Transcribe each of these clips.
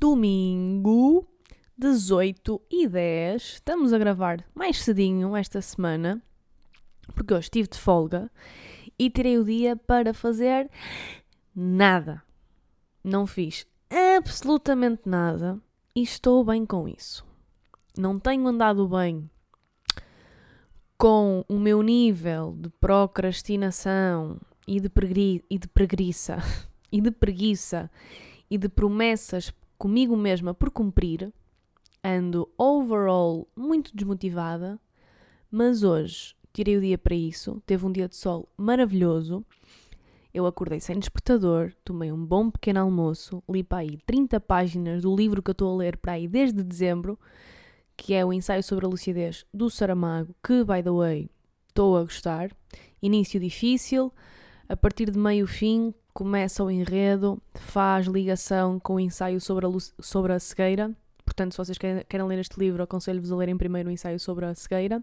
domingo, 18 e 10. Estamos a gravar mais cedinho esta semana, porque hoje estive de folga e tirei o dia para fazer nada. Não fiz absolutamente nada e estou bem com isso. Não tenho andado bem com o meu nível de procrastinação e de, e de preguiça e de preguiça e de promessas comigo mesma por cumprir, ando overall muito desmotivada, mas hoje tirei o dia para isso, teve um dia de sol maravilhoso. Eu acordei sem despertador, tomei um bom pequeno almoço, li para aí 30 páginas do livro que eu estou a ler para aí desde dezembro, que é o ensaio sobre a lucidez do Saramago, que, by the way, estou a gostar. Início difícil, a partir de meio fim começa o enredo, faz ligação com o ensaio sobre a, sobre a cegueira. Portanto, se vocês querem, ler este livro, aconselho-vos a lerem primeiro o ensaio sobre a cegueira.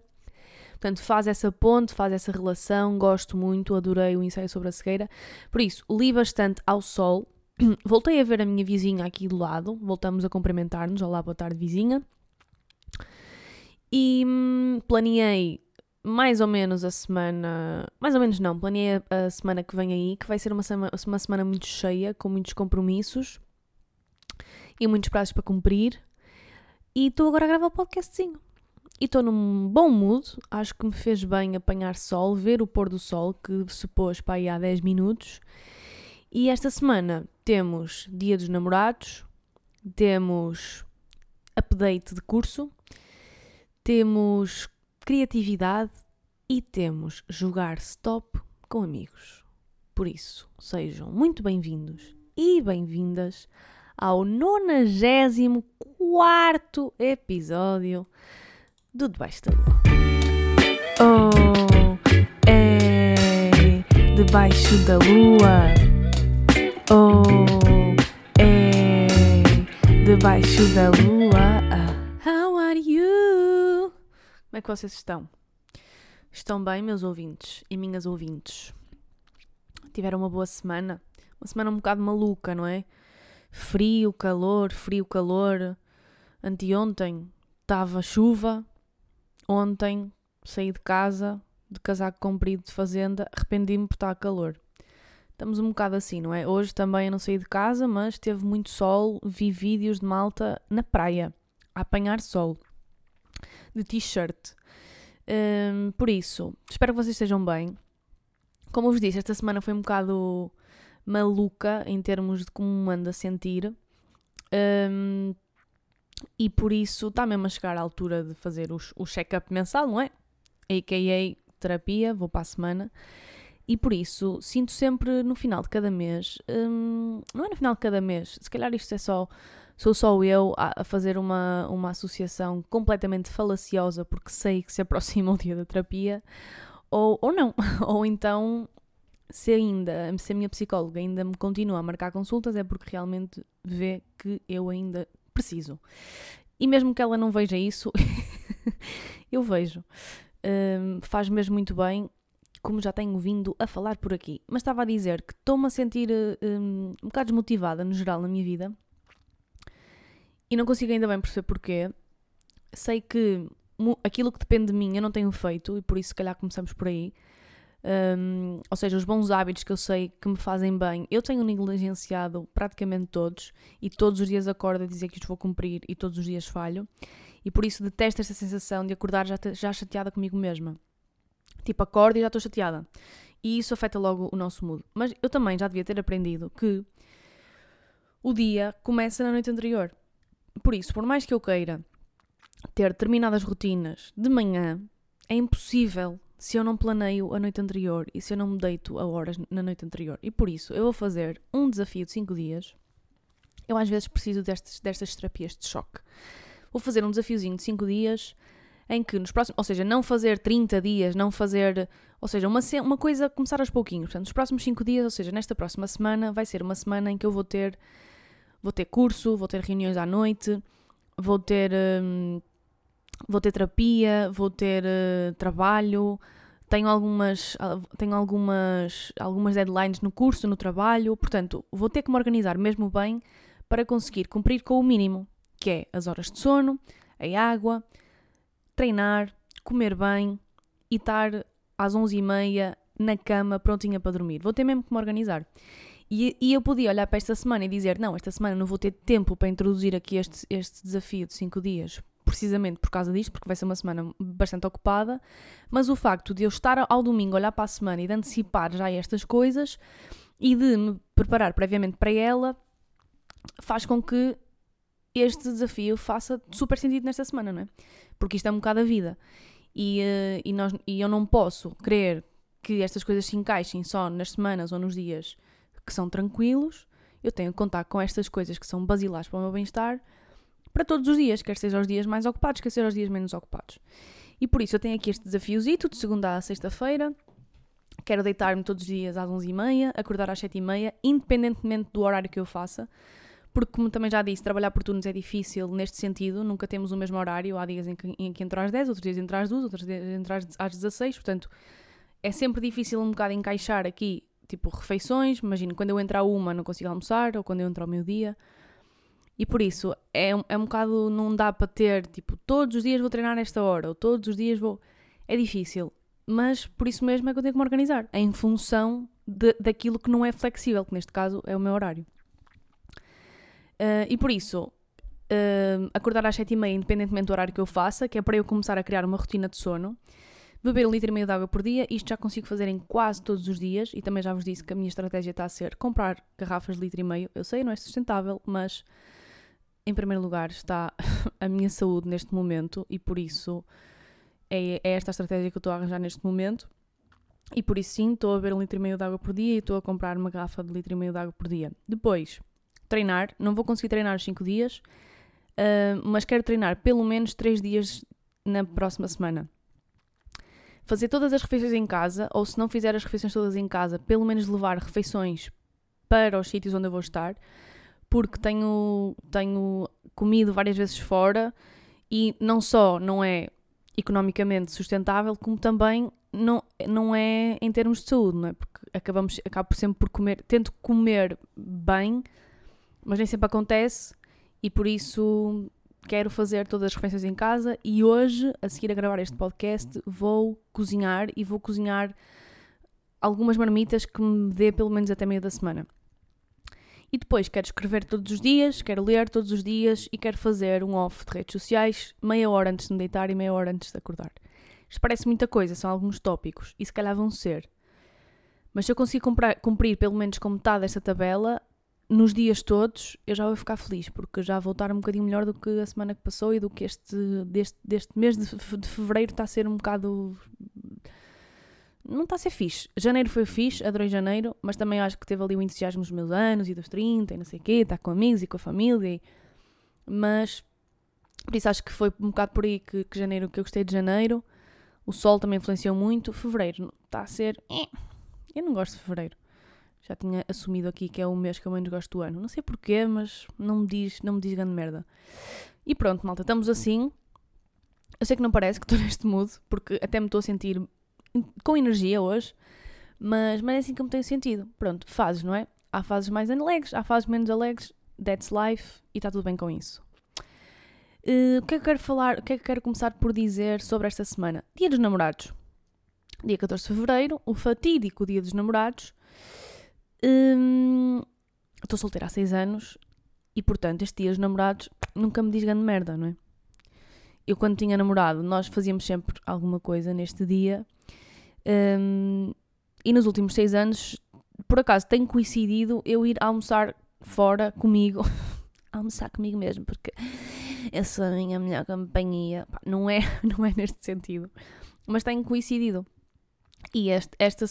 Portanto, faz essa ponte, faz essa relação, gosto muito, adorei o ensaio sobre a cegueira. Por isso, li bastante ao sol. Voltei a ver a minha vizinha aqui do lado, voltamos a cumprimentar-nos. Olá, boa tarde, vizinha. E hum, planeei mais ou menos a semana. Mais ou menos não, planeei a, semana que vem aí, que vai ser uma, sema, uma semana muito cheia, com muitos compromissos e muitos prazos para cumprir. E estou agora a gravar o podcastzinho. E estou num bom mood, acho que me fez bem apanhar sol, ver o pôr do sol, que se pôs para aí há 10 minutos. E esta semana temos Dia dos Namorados, temos update de curso, temos criatividade e temos jogar stop com amigos. Por isso, sejam muito bem-vindos e bem-vindas ao 94 episódio do Debaixo da Lua. Oh, é debaixo da lua. Oh, é debaixo da lua. Como é que vocês estão? Estão bem, meus ouvintes e minhas ouvintes? Tiveram uma boa semana? Uma semana um bocado maluca, não é? Frio, calor, frio, calor. Anteontem estava chuva. Ontem saí de casa, de casaco comprido de fazenda, arrependi-me por estar calor. Estamos um bocado assim, não é? Hoje também eu não saí de casa, mas teve muito sol, vi vídeos de malta na praia, a apanhar sol, de t-shirt. Um, por isso, espero que vocês estejam bem. Como vos disse, esta semana foi um bocado maluca em termos de como ando a sentir. Um, e por isso está mesmo a chegar a altura de fazer os, o check-up mensal, não é? AKA terapia, vou para a semana. E por isso sinto sempre no final de cada mês, um, não é no final de cada mês, se calhar isto é só sou só eu a, fazer uma, uma associação completamente falaciosa porque sei que se aproxima o dia da terapia, ou, ou não, ou então se ainda, se a minha psicóloga ainda me continua a marcar consultas é porque realmente vê que eu ainda preciso. E mesmo que ela não veja isso, eu vejo. Um, faz mesmo muito bem, como já tenho vindo a falar por aqui. Mas estava a dizer que estou-me a sentir um, um bocado desmotivada no geral na minha vida e não consigo ainda bem perceber porquê. Sei que aquilo que depende de mim eu não tenho feito e por isso se calhar começamos por aí. Um, ou seja, os bons hábitos que eu sei que me fazem bem, eu tenho negligenciado praticamente todos e todos os dias acordo a dizer que os vou cumprir e todos os dias falho. E por isso detesto esta sensação de acordar já, já chateada comigo mesma. Tipo, acordo e já estou chateada. E isso afeta logo o nosso mood. Mas eu também já devia ter aprendido que o dia começa na noite anterior. Por isso, por mais que eu queira ter determinadas rotinas de manhã, é impossível se eu não planeio a noite anterior e se eu não me deito a horas na noite anterior. E por isso, eu vou fazer um desafio de 5 dias. Eu às vezes preciso destas, destas terapias de choque. Vou fazer um desafiozinho de 5 dias em que nos próximos, ou seja, não fazer 30 dias, não fazer, ou seja, uma, uma coisa começar aos pouquinhos. Portanto, nos próximos 5 dias, ou seja, nesta próxima semana, vai ser uma semana em que eu vou ter vou ter curso, vou ter reuniões à noite, vou ter, hum, vou ter terapia, vou ter uh, trabalho, tenho algumas, tenho algumas, algumas deadlines no curso, no trabalho, portanto, vou ter que me organizar mesmo bem para conseguir cumprir com o mínimo, que é as horas de sono, a água, treinar, comer bem e estar às 11h30 na cama prontinha para dormir. Vou ter mesmo que me organizar. E, e, eu podia olhar para esta semana e dizer: não, esta semana não vou ter tempo para introduzir aqui este, este desafio de 5 dias, precisamente por causa disto, porque vai ser uma semana bastante ocupada. Mas o facto de eu estar ao domingo, olhar para a semana e de antecipar já estas coisas e de me preparar previamente para ela, faz com que este desafio faça super sentido nesta semana, não é? Porque isto é um bocado a vida. E, uh, e, nós, e eu não posso querer que estas coisas se encaixem só nas semanas ou nos dias que são tranquilos. Eu tenho que contar com estas coisas que são basilares para o meu bem-estar para todos os dias, quer sejam os dias mais ocupados, quer sejam os dias menos ocupados. E por isso eu tenho aqui este desafiozito de segunda a sexta-feira. Quero deitar-me todos os dias às 11h30, acordar às 7h30, independentemente do horário que eu faça porque, como também já disse, trabalhar por turnos é difícil neste sentido, nunca temos o mesmo horário. Há dias em que, em que entro às 10, outros dias entro às 2, outros dias entro às 16, portanto é sempre difícil um bocado encaixar aqui, tipo, refeições. Imagino, quando eu entro à uma não consigo almoçar, ou quando eu entro ao meio-dia. E por isso, é, é um bocado, não dá para ter, tipo, todos os dias vou treinar nesta hora, ou todos os dias vou. É difícil. Mas por isso mesmo é que eu tenho que me organizar, em função de, daquilo que não é flexível, que neste caso é o meu horário. Uh, e por isso, uh, acordar às 7h30, independentemente do horário que eu faça, que é para eu começar a criar uma rotina de sono. Beber um litro e meio de água por dia, isto já consigo fazer em quase todos os dias, e também já vos disse que a minha estratégia está a ser comprar garrafas de litro e meio. Eu sei, não é sustentável, mas em primeiro lugar está a minha saúde neste momento, e por isso é, é esta a estratégia que eu estou a arranjar neste momento. E por isso sim, estou a beber um litro e meio de água por dia e estou a comprar uma garrafa de litro e meio de água por dia. Depois, treinar. Não vou conseguir treinar os 5 dias, uh, mas quero treinar pelo menos 3 dias na próxima semana. Fazer todas as refeições em casa, ou se não fizer as refeições todas em casa, pelo menos levar refeições para os sítios onde eu vou estar, porque tenho, tenho comido várias vezes fora e não só não é economicamente sustentável, como também não, não é em termos de saúde, não é? Porque acabamos, acabo sempre por comer, tento comer bem, mas nem sempre acontece e por isso quero fazer todas as refeições em casa e hoje, a seguir a gravar este podcast, vou cozinhar e vou cozinhar algumas marmitas que me dê pelo menos até meio da semana. E depois quero escrever todos os dias, quero ler todos os dias e quero fazer um off de redes sociais meia hora antes de me deitar e meia hora antes de acordar. Isto parece muita coisa, são alguns tópicos e se calhar vão ser. Mas se eu conseguir cumprir, cumprir pelo menos com metade desta tabela, nos dias todos eu já vou ficar feliz, porque já vou estar um bocadinho melhor do que a semana que passou e do que este deste, deste mês de, fevereiro está a ser um bocado. Não está a ser fixe. Janeiro foi fixe, adorei janeiro, mas também acho que teve ali o entusiasmo dos meus anos e dos 30 e não sei o quê, estar com amigos e com a família. E... Mas, por isso acho que foi um bocado por aí que, que janeiro, que eu gostei de janeiro. O sol também influenciou muito. Fevereiro está a ser. Eh, eu não gosto de fevereiro. Já tinha assumido aqui que é o mês que eu menos gosto do ano. Não sei porquê, mas não me diz, não me diz grande merda. E pronto, malta, estamos assim. Eu sei que não parece que estou neste mood, porque até me estou a sentir com energia hoje, mas, mas é assim que eu me tenho sentido. Pronto, fases, não é? Há fases mais alegres, há fases menos alegres, that's life, e está tudo bem com isso. Uh, o que é que quero falar, o que é que eu quero começar por dizer sobre esta semana? Dia dos Namorados. Dia 14 de Fevereiro, o fatídico Dia dos Namorados. Hum, estou solteira há 6 anos e, portanto, este dia os namorados nunca me diz grande merda, não é? Eu, quando tinha namorado, nós fazíamos sempre alguma coisa neste dia. Um, e nos últimos 6 anos, por acaso, tem coincidido eu ir almoçar fora comigo. almoçar comigo mesmo, porque eu sou a minha melhor companhia. Não é, não é neste sentido. Mas tem coincidido. E este, esta,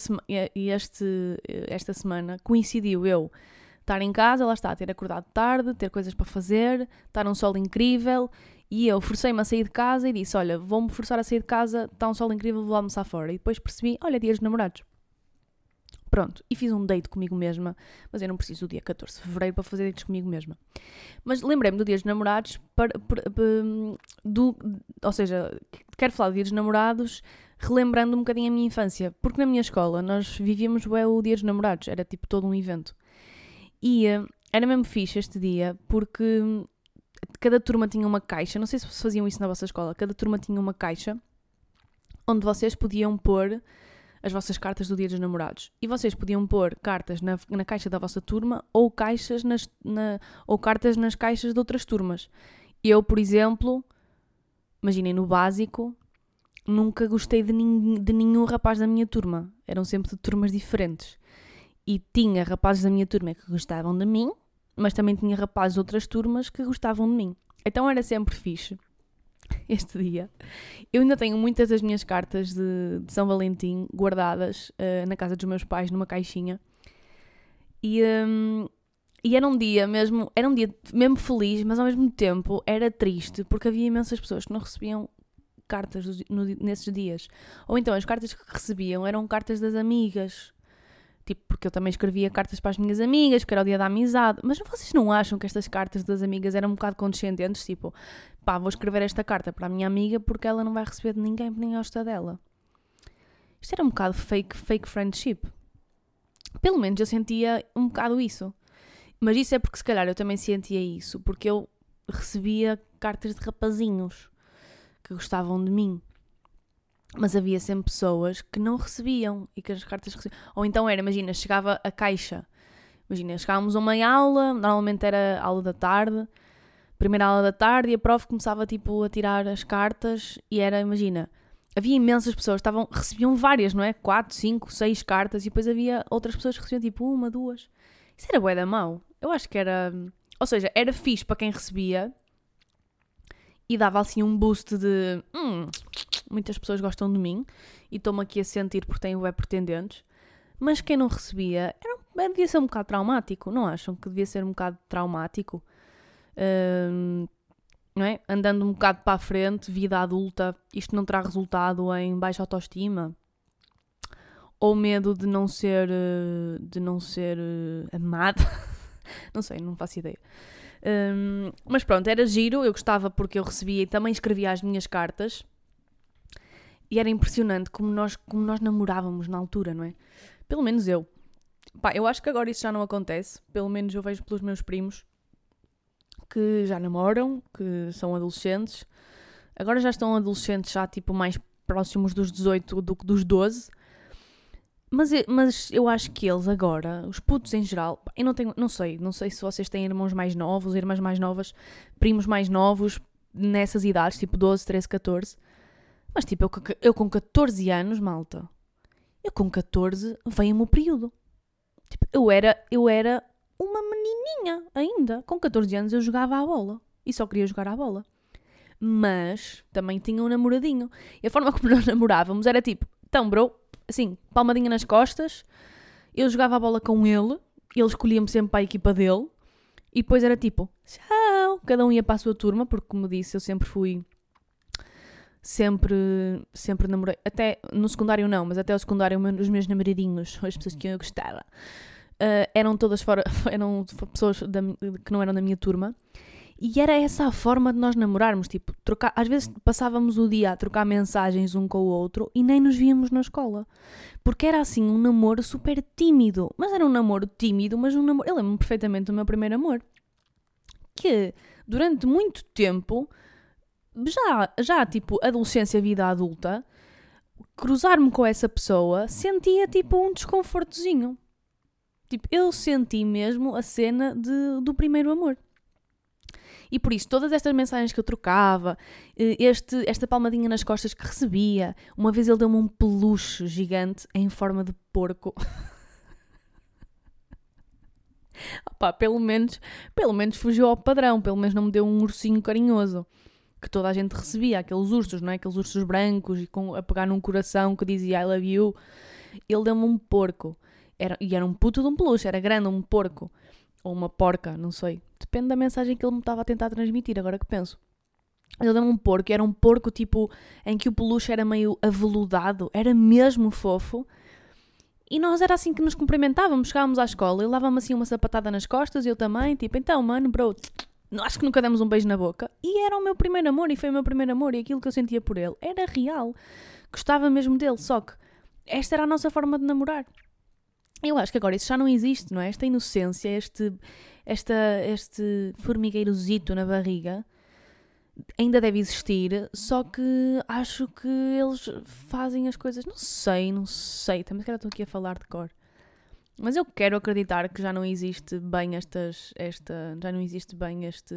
este, esta semana coincidiu eu estar em casa, lá está, ter acordado tarde, ter coisas para fazer, estar um sol incrível. E eu forcei-me a sair de casa e disse: Olha, vou-me forçar a sair de casa, está um sol incrível, vou almoçar fora. E depois percebi: Olha, dias de namorados. Pronto, e fiz um date comigo mesma, mas eu não preciso do dia 14 de fevereiro para fazer dates comigo mesma. Mas lembrei-me do dia dos namorados, para, para, para, do, ou seja, quero falar do dia dos namorados relembrando um bocadinho a minha infância, porque na minha escola nós vivíamos o dia dos namorados, era tipo todo um evento. E uh, era mesmo fixe este dia porque cada turma tinha uma caixa. Não sei se faziam isso na vossa escola. Cada turma tinha uma caixa onde vocês podiam pôr as vossas cartas do Dia dos Namorados. E vocês podiam pôr cartas na, na caixa da vossa turma ou, caixas nas, na, ou cartas nas caixas de outras turmas. Eu, por exemplo, imaginem, no básico, nunca gostei de, nin, de nenhum rapaz da minha turma. Eram sempre de turmas diferentes. E tinha rapazes da minha turma que gostavam de mim, mas também tinha rapazes de outras turmas que gostavam de mim. Então era sempre fixe este dia. Eu ainda tenho muitas das minhas cartas de, de São Valentim guardadas uh, na casa dos meus pais, numa caixinha. E, um, e era um dia mesmo, era um dia mesmo feliz, mas ao mesmo tempo era triste, porque havia imensas pessoas que não recebiam cartas no, nesses dias. Ou então as cartas que recebiam eram cartas das amigas, Tipo, porque eu também escrevia cartas para as minhas amigas, que era o dia da amizade. Mas vocês não acham que estas cartas das amigas eram um bocado condescendentes? Tipo, pá, vou escrever esta carta para a minha amiga porque ela não vai receber de ninguém, porque ninguém gosta dela. Isto era um bocado fake, fake friendship. Pelo menos eu sentia um bocado isso. Mas isso é porque se calhar eu também sentia isso, porque eu recebia cartas de rapazinhos que gostavam de mim. Mas havia sempre pessoas que não recebiam e que as cartas recebiam. Ou então era, imagina, chegava a caixa. Imagina, chegávamos a uma aula, normalmente era aula da tarde, primeira aula da tarde, e a prof começava tipo a tirar as cartas e era, imagina, havia imensas pessoas, estavam, recebiam várias, não é? Quatro, cinco, seis cartas e depois havia outras pessoas que recebiam tipo uma, duas. Isso era bué da mão. Eu acho que era. Ou seja, era fixe para quem recebia e dava assim um boost de. Hum, muitas pessoas gostam de mim e estou-me aqui a sentir porque tenho web pretendentes. Mas quem não recebia era, devia ser um bocado traumático, não acham que devia ser um bocado traumático? Um, não é? Andando um bocado para a frente, vida adulta, isto não terá resultado em baixa autoestima? Ou medo de não ser, eh, de não ser uh, amada? não sei, não faço ideia. Um, mas pronto, era giro, eu gostava porque eu recebia e também escrevia as minhas cartas e era impressionante como nós, como nós namorávamos na altura, não é? Pelo menos eu. Pá, eu acho que agora isso já não acontece. Pelo menos eu vejo pelos meus primos que já namoram, que são adolescentes. Agora já estão adolescentes, já tipo mais próximos dos 18 do que dos 12. Mas, mas eu acho que eles agora, os putos em geral, eu não tenho, não sei, não sei se vocês têm irmãos mais novos, irmãs mais novas, primos mais novos, nessas idades, tipo 12, 13, 14. Mas tipo, eu, eu com 14 anos, malta, eu com 14 veio-me o período. Tipo, eu era, eu era uma menininha ainda. Com 14 anos eu jogava a bola. E só queria jogar a bola. Mas também tinha um namoradinho. E a forma como nós namorávamos era tipo, então, bro, assim, palmadinha nas costas. Eu jogava a bola com ele. Ele escolhia-me sempre para a equipa dele. E depois era tipo, tchau. Cada um ia para a sua turma, porque, como disse, eu sempre fui sempre, sempre namorei, até no secundário não, mas até o secundário os meus namoradinhos, as pessoas que eu gostava, uh, eram todas fora, eram pessoas da, que não eram da minha turma. E era essa a forma de nós namorarmos, tipo, trocar, às vezes passávamos o dia a trocar mensagens um com o outro e nem nos víamos na escola. Porque era assim um namoro super tímido, mas era um namoro tímido, mas um namoro, eu lembro-me perfeitamente do meu primeiro amor. Que durante muito tempo já, já tipo, adolescência, vida adulta, cruzar-me com essa pessoa, sentia tipo um desconfortozinho. Tipo, eu senti mesmo a cena de, do primeiro amor. E por isso, todas estas mensagens que eu trocava, eh, este, esta palmadinha nas costas que recebia, uma vez ele deu-me um peluche gigante em forma de porco. Opa, pelo menos, pelo menos fugiu ao padrão, pelo menos não me deu um ursinho carinhoso que toda a gente recebia, aqueles ursos, não é? Aqueles ursos brancos e com, a pegar num coração que dizia I love you. Ele deu-me um porco. Era, e era um puto de um peluche, era grande, um porco. Ou uma porca, não sei. Depende da mensagem que ele me estava a tentar transmitir, agora que penso. Ele deu-me um porco, era um porco tipo em que o peluche era meio aveludado, era mesmo fofo. E nós era assim que nos cumprimentávamos, chegávamos à escola, ele dava-me assim uma sapatada nas costas, eu também, tipo, então, mano, bro, acho que nunca demos um beijo na boca. E era o meu primeiro amor, e foi o meu primeiro amor, e aquilo que eu sentia por ele era real. Gostava mesmo dele, só que esta era a nossa forma de namorar. Eu acho que agora isso já não existe, não é? Esta inocência, este, esta, este formigueirozito na barriga ainda deve existir, só que acho que eles fazem as coisas. Não sei, não sei. Também se calhar estou aqui a falar de cor. Mas eu quero acreditar que já não existe bem estas, esta, já não existe bem este,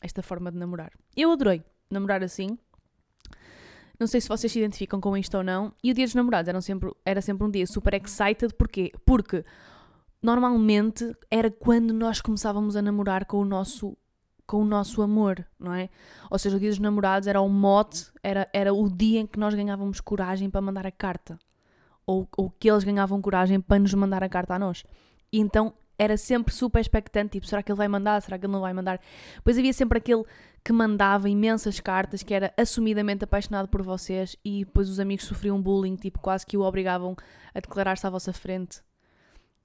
esta forma de namorar. Eu adorei namorar assim. Não sei se vocês se identificam com isto ou não. E o dia dos namorados era sempre, era sempre um dia super excited. Porquê? Porque normalmente era quando nós começávamos a namorar com o nosso com o nosso amor, não é? Ou seja, o dia dos namorados era o mote, era, era o dia em que nós ganhávamos coragem para mandar a carta. Ou, ou que eles ganhavam coragem para nos mandar a carta a nós. E então era sempre super expectante, tipo, será que ele vai mandar? Será que ele não vai mandar? Pois havia sempre aquele que mandava imensas cartas, que era assumidamente apaixonado por vocês e depois os amigos sofriam bullying, tipo, quase que o obrigavam a declarar-se à vossa frente.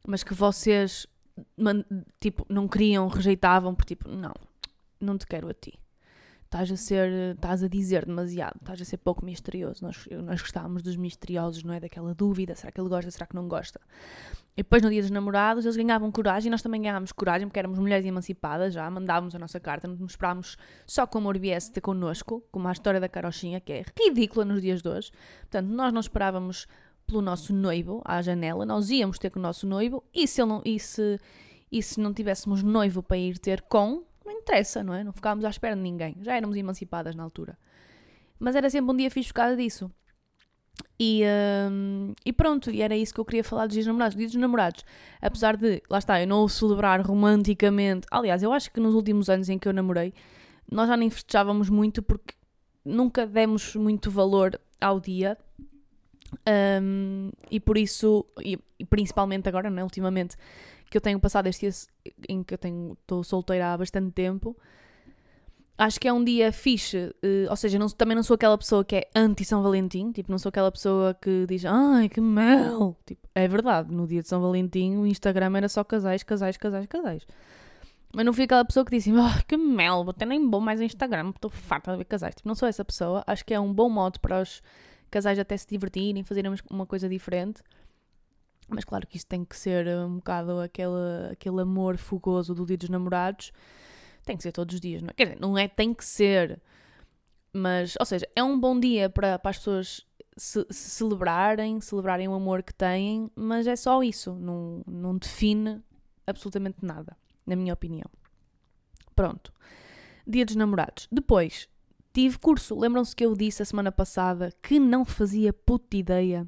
Mas que vocês, tipo, não queriam, rejeitavam, por tipo, não, não te quero a ti. Estás a ser, estás a dizer demasiado, estás a ser pouco misterioso. Nós, nós gostávamos dos misteriosos, não é? Daquela dúvida, será que ele gosta, será que não gosta? E depois no dia dos namorados eles ganhavam coragem e nós também ganhávamos coragem porque éramos mulheres emancipadas já, mandávamos a nossa carta, nos esperámos só que o viesse ter connosco, como a história da carochinha, que é ridícula nos dias de hoje. Portanto, nós não esperávamos pelo nosso noivo à janela, nós íamos ter com o nosso noivo e se, não, e se, e se não tivéssemos noivo para ir ter com, não interessa, não é? Não ficávamos à espera de ninguém. Já éramos emancipadas na altura. Mas era sempre um dia fixe por causa disso. E, um, e pronto, e era isso que eu queria falar dos dias namorados. Dias dos namorados, apesar de, lá está, eu não o celebrar romanticamente. Aliás, eu acho que nos últimos anos em que eu namorei, nós já nem festejávamos muito porque nunca demos muito valor ao dia. Um, e por isso, e, e principalmente agora, né, ultimamente, que eu tenho passado este dia em que eu tenho estou solteira há bastante tempo. Acho que é um dia fixe, uh, ou seja, não, também não sou aquela pessoa que é anti-São Valentim, tipo, não sou aquela pessoa que diz, ai que mel. Tipo, é verdade, no dia de São Valentim o Instagram era só casais, casais, casais, casais. Mas não fui aquela pessoa que disse, oh, que mel, até nem bom mais Instagram, estou farta de ver casais. Tipo, não sou essa pessoa, acho que é um bom modo para os casais até se divertirem, fazerem uma coisa diferente. Mas claro que isso tem que ser um bocado aquele, aquele amor fogoso do dia dos namorados. Tem que ser todos os dias, não é? Quer dizer, não é tem que ser. Mas, ou seja, é um bom dia para, para as pessoas se, se celebrarem, celebrarem o amor que têm, mas é só isso. Não, não define absolutamente nada, na minha opinião. Pronto. Dia dos namorados. Depois, tive curso. Lembram-se que eu disse a semana passada que não fazia puta ideia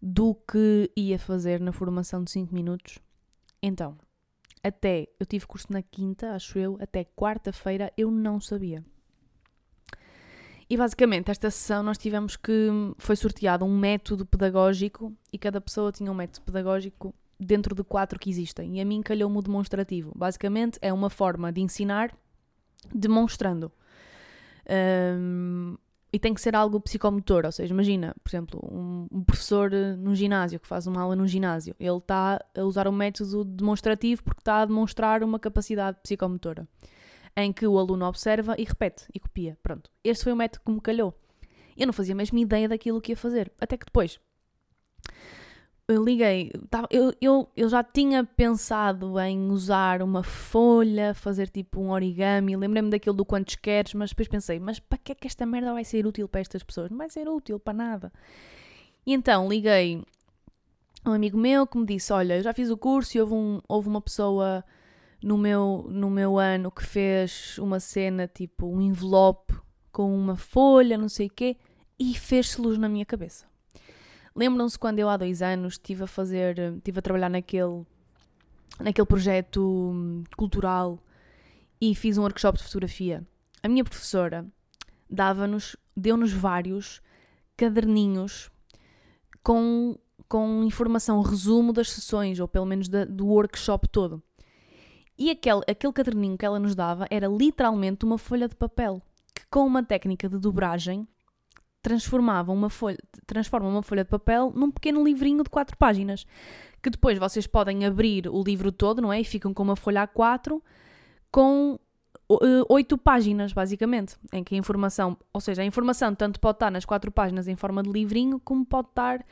do que ia fazer na formação de 5 minutos. Então, até eu tive curso na quinta, acho eu, até quarta-feira eu não sabia. E basicamente, esta sessão nós tivemos que. Foi sorteado um método pedagógico e cada pessoa tinha um método pedagógico dentro de quatro que existem. E a mim calhou-me o demonstrativo. Basicamente, é uma forma de ensinar demonstrando. Um, e tem que ser algo psicomotor, ou seja, imagina, por exemplo, um, um professor eh, num ginásio que faz uma aula num ginásio, ele está a usar um método demonstrativo porque está a demonstrar uma capacidade psicomotora, em que o aluno observa e repete e copia. Pronto, este foi o método que me calhou. Eu não fazia a mesma ideia daquilo que ia fazer, até que depois eu liguei, eu, eu, eu já tinha pensado em usar uma folha, fazer tipo um origami, lembrei-me daquilo do quantos queres, mas depois pensei, mas para que é que esta merda vai ser útil para estas pessoas? Não vai ser útil para nada. E então liguei a um amigo meu que me disse, olha, eu já fiz o curso e houve, um, houve uma pessoa no meu, no meu ano que fez uma cena tipo um envelope com uma folha, não sei o quê, e fez-se luz na minha cabeça. Lembram-se quando eu há dois anos estive a fazer, estive a trabalhar naquele, naquele projeto hum, cultural e fiz um workshop de fotografia. A minha professora dava-nos, deu-nos vários caderninhos com, com informação, resumo das sessões, ou pelo menos da, do workshop todo. E aquele, aquele caderninho que ela nos dava era literalmente uma folha de papel, que com uma técnica de dobragem transformava uma folha, transforma uma folha de papel num pequeno livrinho de quatro páginas, que depois vocês podem abrir o livro todo, não é? E ficam com uma folha A4 com uh, oito páginas, basicamente, em que a informação, ou seja, a informação tanto pode estar nas quatro páginas em forma de livrinho, como pode estar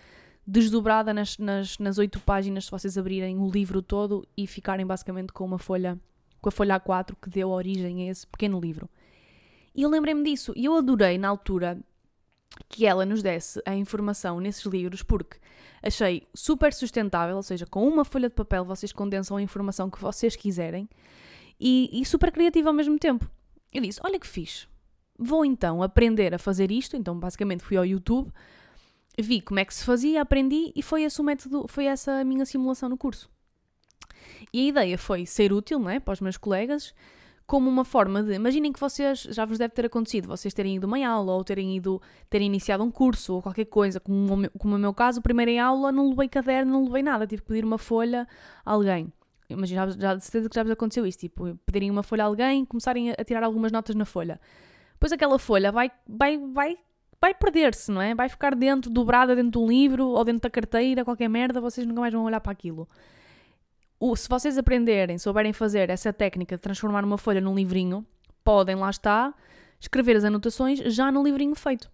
desdobrada nas, nas, nas oito páginas, se vocês abrirem o livro todo e ficarem basicamente com uma folha, com a folha A4 que deu origem a esse pequeno livro. E eu lembrei-me disso e eu adorei na altura que ela nos desse a informação nesses livros porque achei super sustentável, ou seja, com uma folha de papel vocês condensam a informação que vocês quiserem e, e super criativa ao mesmo tempo. Eu disse: Olha que fixe, vou então aprender a fazer isto. Então, basicamente, fui ao YouTube, vi como é que se fazia, aprendi e foi esse o método, foi essa a minha simulação no curso. E a ideia foi ser útil, não é, para os meus colegas, como uma forma de, imaginem que vocês, já vos deve ter acontecido, vocês terem ido uma aula ou terem ido, terem iniciado um curso ou qualquer coisa, como, como no meu caso, primeira em aula, não levei caderno, não levei nada, tive que pedir uma folha a alguém. Imagina, já, de certeza que já vos aconteceu isso, tipo, pedirem uma folha a alguém, começarem a tirar algumas notas na folha. Depois aquela folha vai, vai, vai, vai perder-se, não é? Vai ficar dentro, dobrada dentro do livro ou dentro da carteira, qualquer merda, vocês nunca mais vão olhar para aquilo. O, se vocês aprenderem, souberem fazer essa técnica de transformar uma folha num livrinho, podem, lá está, escrever as anotações já no livrinho feito.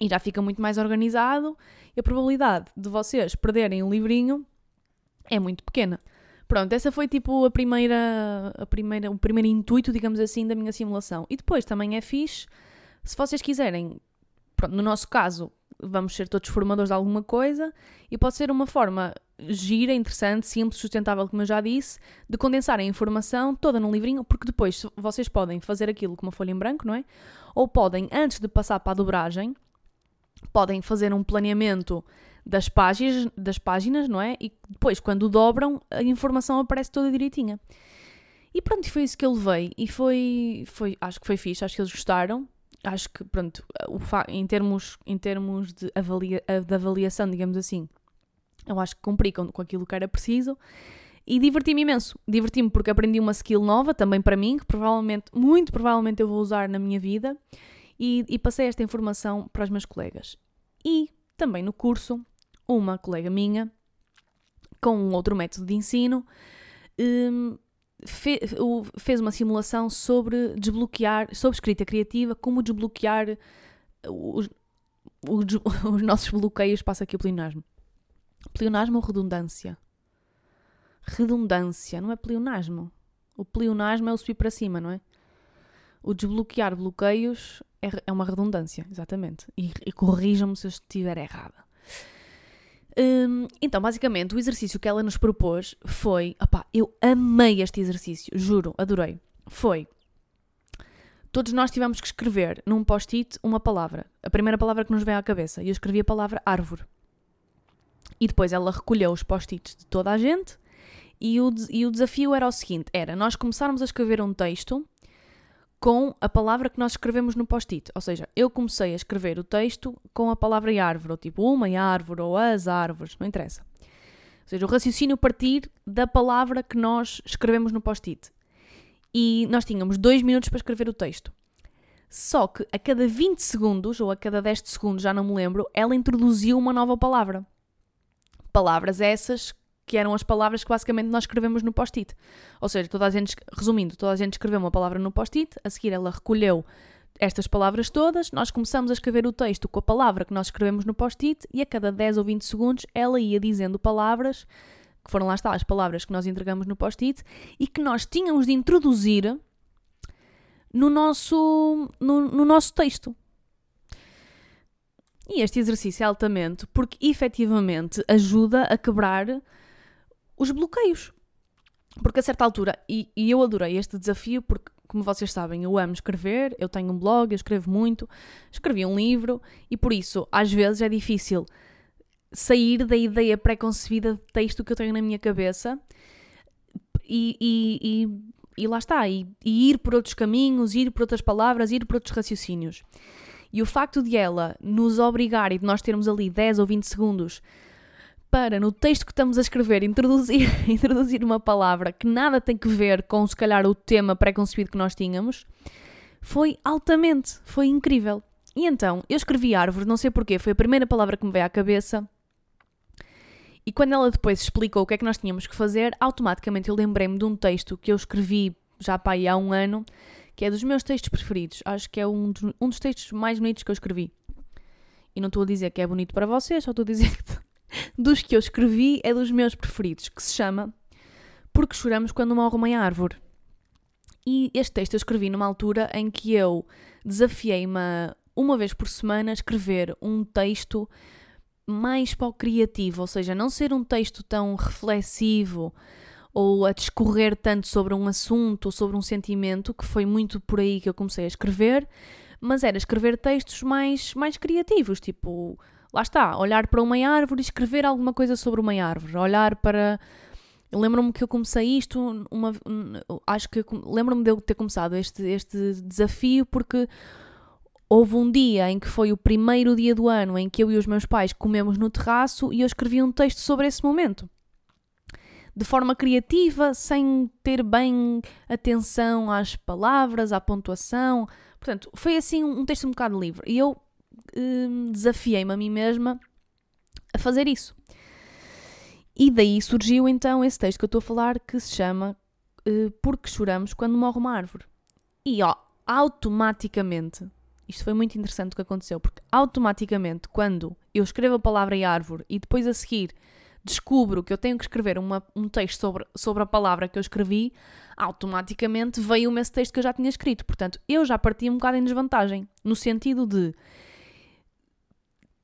E já fica muito mais organizado e a probabilidade de vocês perderem o livrinho é muito pequena. Pronto, essa foi tipo a primeira, a primeira, o primeiro intuito, digamos assim, da minha simulação. E depois também é fixe, se vocês quiserem, pronto, no nosso caso, vamos ser todos formadores de alguma coisa e pode ser uma forma gira, interessante, simples, sustentável, como eu já disse, de condensar a informação toda num livrinho, porque depois vocês podem fazer aquilo com uma folha em branco, não é? Ou podem, antes de passar para a dobragem, podem fazer um planeamento das páginas, das páginas, não é? E depois, quando dobram, a informação aparece toda direitinha. E pronto, foi isso que eu levei. E foi, foi acho que foi fixe, acho que eles gostaram. Acho que, pronto, o em, termos, em termos de, avalia, de avaliação, digamos assim, eu acho que cumpri com, com aquilo que era preciso. E diverti-me imenso. Diverti-me porque aprendi uma skill nova, também para mim, que provavelmente, muito provavelmente eu vou usar na minha vida. E, e passei esta informação para os meus colegas. E também no curso uma colega minha, com um outro método de ensino, um, fez uma simulação sobre desbloquear, sobre escrita criativa, como desbloquear os, os, os nossos bloqueios, passa aqui o pleonasmo. Pleonasmo ou redundância? Redundância, não é pleonasmo. O pleonasmo é o subir para cima, não é? O desbloquear bloqueios é, é uma redundância, exatamente. E, e corrijam-me se eu estiver errada. Hum, então, basicamente, o exercício que ela nos propôs foi. Opá, eu amei este exercício, juro, adorei. Foi. Todos nós tivemos que escrever num post-it uma palavra. A primeira palavra que nos veio à cabeça. E eu escrevi a palavra árvore. E depois ela recolheu os post-its de toda a gente. E o, e o desafio era o seguinte: era nós começarmos a escrever um texto com a palavra que nós escrevemos no post-it. Ou seja, eu comecei a escrever o texto com a palavra árvore, ou tipo uma árvore, ou as árvores, não interessa. Ou seja, o raciocínio partir da palavra que nós escrevemos no post-it. E nós tínhamos dois minutos para escrever o texto. Só que a cada 20 segundos, ou a cada 10 segundos, já não me lembro, ela introduziu uma nova palavra. Palavras essas que eram as palavras que basicamente nós escrevemos no post-it. Ou seja, toda a gente, resumindo, toda a gente escreveu uma palavra no post-it, a seguir ela recolheu estas palavras todas, nós começamos a escrever o texto com a palavra que nós escrevemos no post-it e a cada 10 ou 20 segundos ela ia dizendo palavras, que foram lá está as palavras que nós entregamos no post-it e que nós tínhamos de introduzir no nosso, no, no nosso texto. E este exercício é altamente porque efetivamente ajuda a quebrar os bloqueios. Porque a certa altura, e, e, eu adorei este desafio, porque, como vocês sabem, eu amo escrever, eu tenho um blog, eu escrevo muito, escrevi um livro, e por isso, às vezes, é difícil sair da ideia pré-concebida de texto que eu tenho na minha cabeça e, e, e lá está, e, ir por outros caminhos, ir por outras palavras, ir por outros raciocínios. E o facto de ela nos obrigar e de nós termos ali 10 ou 20 segundos para, no texto que estamos a escrever, introduzir, introduzir uma palavra que nada tem que ver com, se calhar, o tema pré-concebido que nós tínhamos, foi altamente, foi incrível. E então, eu escrevi árvore, não sei porquê, foi a primeira palavra que me veio à cabeça. E quando ela depois explicou o que é que nós tínhamos que fazer, automaticamente eu lembrei-me de um texto que eu escrevi já para aí há um ano, que é dos meus textos preferidos. Acho que é um dos, um dos textos mais bonitos que eu escrevi. E não estou a dizer que é bonito para vocês, só estou a dizer que dos que eu escrevi é dos meus preferidos, que se chama Porque Choramos Quando Morre uma Árvore. E este texto eu escrevi numa altura em que eu desafiei-me uma vez por semana a escrever um texto mais para o criativo, ou seja, não ser um texto tão reflexivo ou a discorrer tanto sobre um assunto ou sobre um sentimento, que foi muito por aí que eu comecei a escrever, mas era escrever textos mais, mais criativos, tipo, lá está, olhar para uma árvore e escrever alguma coisa sobre uma árvore, olhar para. Lembro-me que eu comecei isto, uma, acho que lembro-me de eu ter começado este, este desafio porque houve um dia em que foi o primeiro dia do ano em que eu e os meus pais comemos no terraço e eu escrevi um texto sobre esse momento. De forma criativa, sem ter bem atenção às palavras, à pontuação. Portanto, foi assim um texto um bocado livre. E eu hum, desafiei-me a mim mesma a fazer isso. E daí surgiu então esse texto que eu estou a falar que se chama uh, Porque Choramos Quando Morre uma Árvore. E ó, automaticamente, isto foi muito interessante o que aconteceu, porque automaticamente, quando eu escrevo a palavra e árvore e depois a seguir descubro que eu tenho que escrever uma, um texto sobre, sobre a palavra que eu escrevi, automaticamente veio-me esse texto que eu já tinha escrito. Portanto, eu já parti um bocado em desvantagem, no sentido de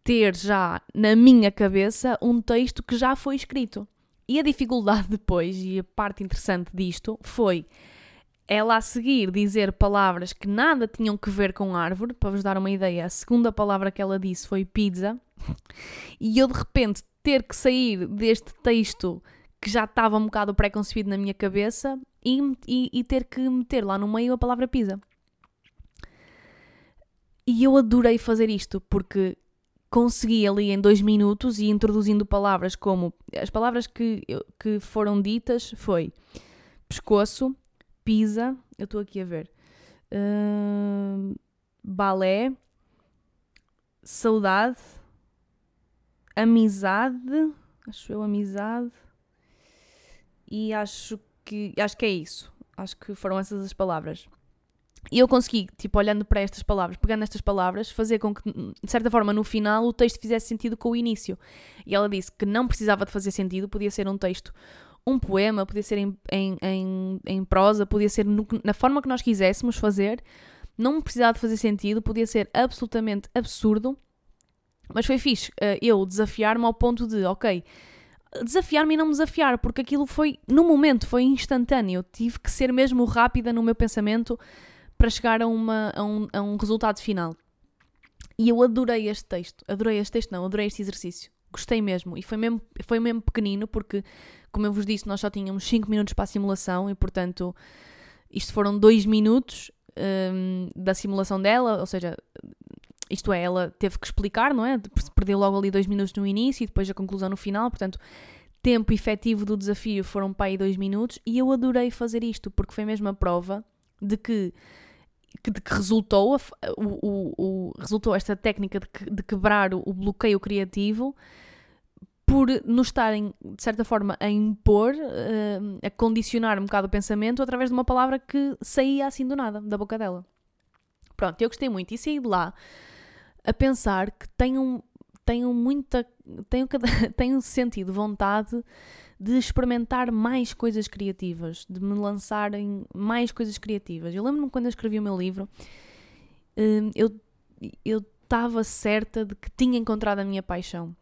ter já na minha cabeça um texto que já foi escrito. E a dificuldade depois, e a parte interessante disto, foi ela a seguir dizer palavras que nada tinham que ver com árvore. Para vos dar uma ideia, a segunda palavra que ela disse foi pizza. E eu de repente ter que sair deste texto que já estava um bocado pré-concebido na minha cabeça e, e, e, ter que meter lá no meio a palavra pizza. E eu adorei fazer isto porque consegui ali em dois minutos e introduzindo palavras como as palavras que, que foram ditas foi pescoço, pizza, eu estou aqui a ver, uh, balé, saudade, amizade, acho eu amizade, e acho que acho que é isso. Acho que foram essas as palavras. E eu consegui, tipo, olhando para estas palavras, pegando estas palavras, fazer com que, de certa forma, no final, o texto fizesse sentido com o início. E ela disse que não precisava de fazer sentido, podia ser um texto, um poema, podia ser em, em, em, em prosa, podia ser no, na forma que nós quiséssemos fazer, não precisava de fazer sentido, podia ser absolutamente absurdo, mas foi fixe uh, eu desafiar-me ao ponto de, ok, desafiar-me e não me desafiar, porque aquilo foi, no momento, foi instantâneo. Eu tive que ser mesmo rápida no meu pensamento para chegar a, uma, a, um, a um resultado final. E eu adorei este texto. Adorei este texto, não, adorei este exercício. Gostei mesmo. E foi mesmo, foi mesmo pequenino, porque, como eu vos disse, nós só tínhamos 5 minutos para a simulação e, portanto, isto foram 2 minutos um, da simulação dela, ou seja, isto é, ela teve que explicar, não é? Perdeu logo ali dois minutos no início e depois a conclusão no final, portanto, tempo efetivo do desafio foram para aí dois minutos e eu adorei fazer isto porque foi mesmo a prova de que, de que resultou, o, o, o, resultou esta técnica de, que, de quebrar o, bloqueio criativo por nos estarem, de certa forma, a impor, uh, a condicionar um bocado o pensamento através de uma palavra que saía assim do nada, da boca dela. Pronto, eu gostei muito e saí de lá a pensar que tenham, tenham muita. Tenham, tenham sentido vontade de experimentar mais coisas criativas, de me lançar em mais coisas criativas. Eu lembro-me quando eu escrevi o meu livro, hum, eu estava certa de que tinha encontrado a minha paixão.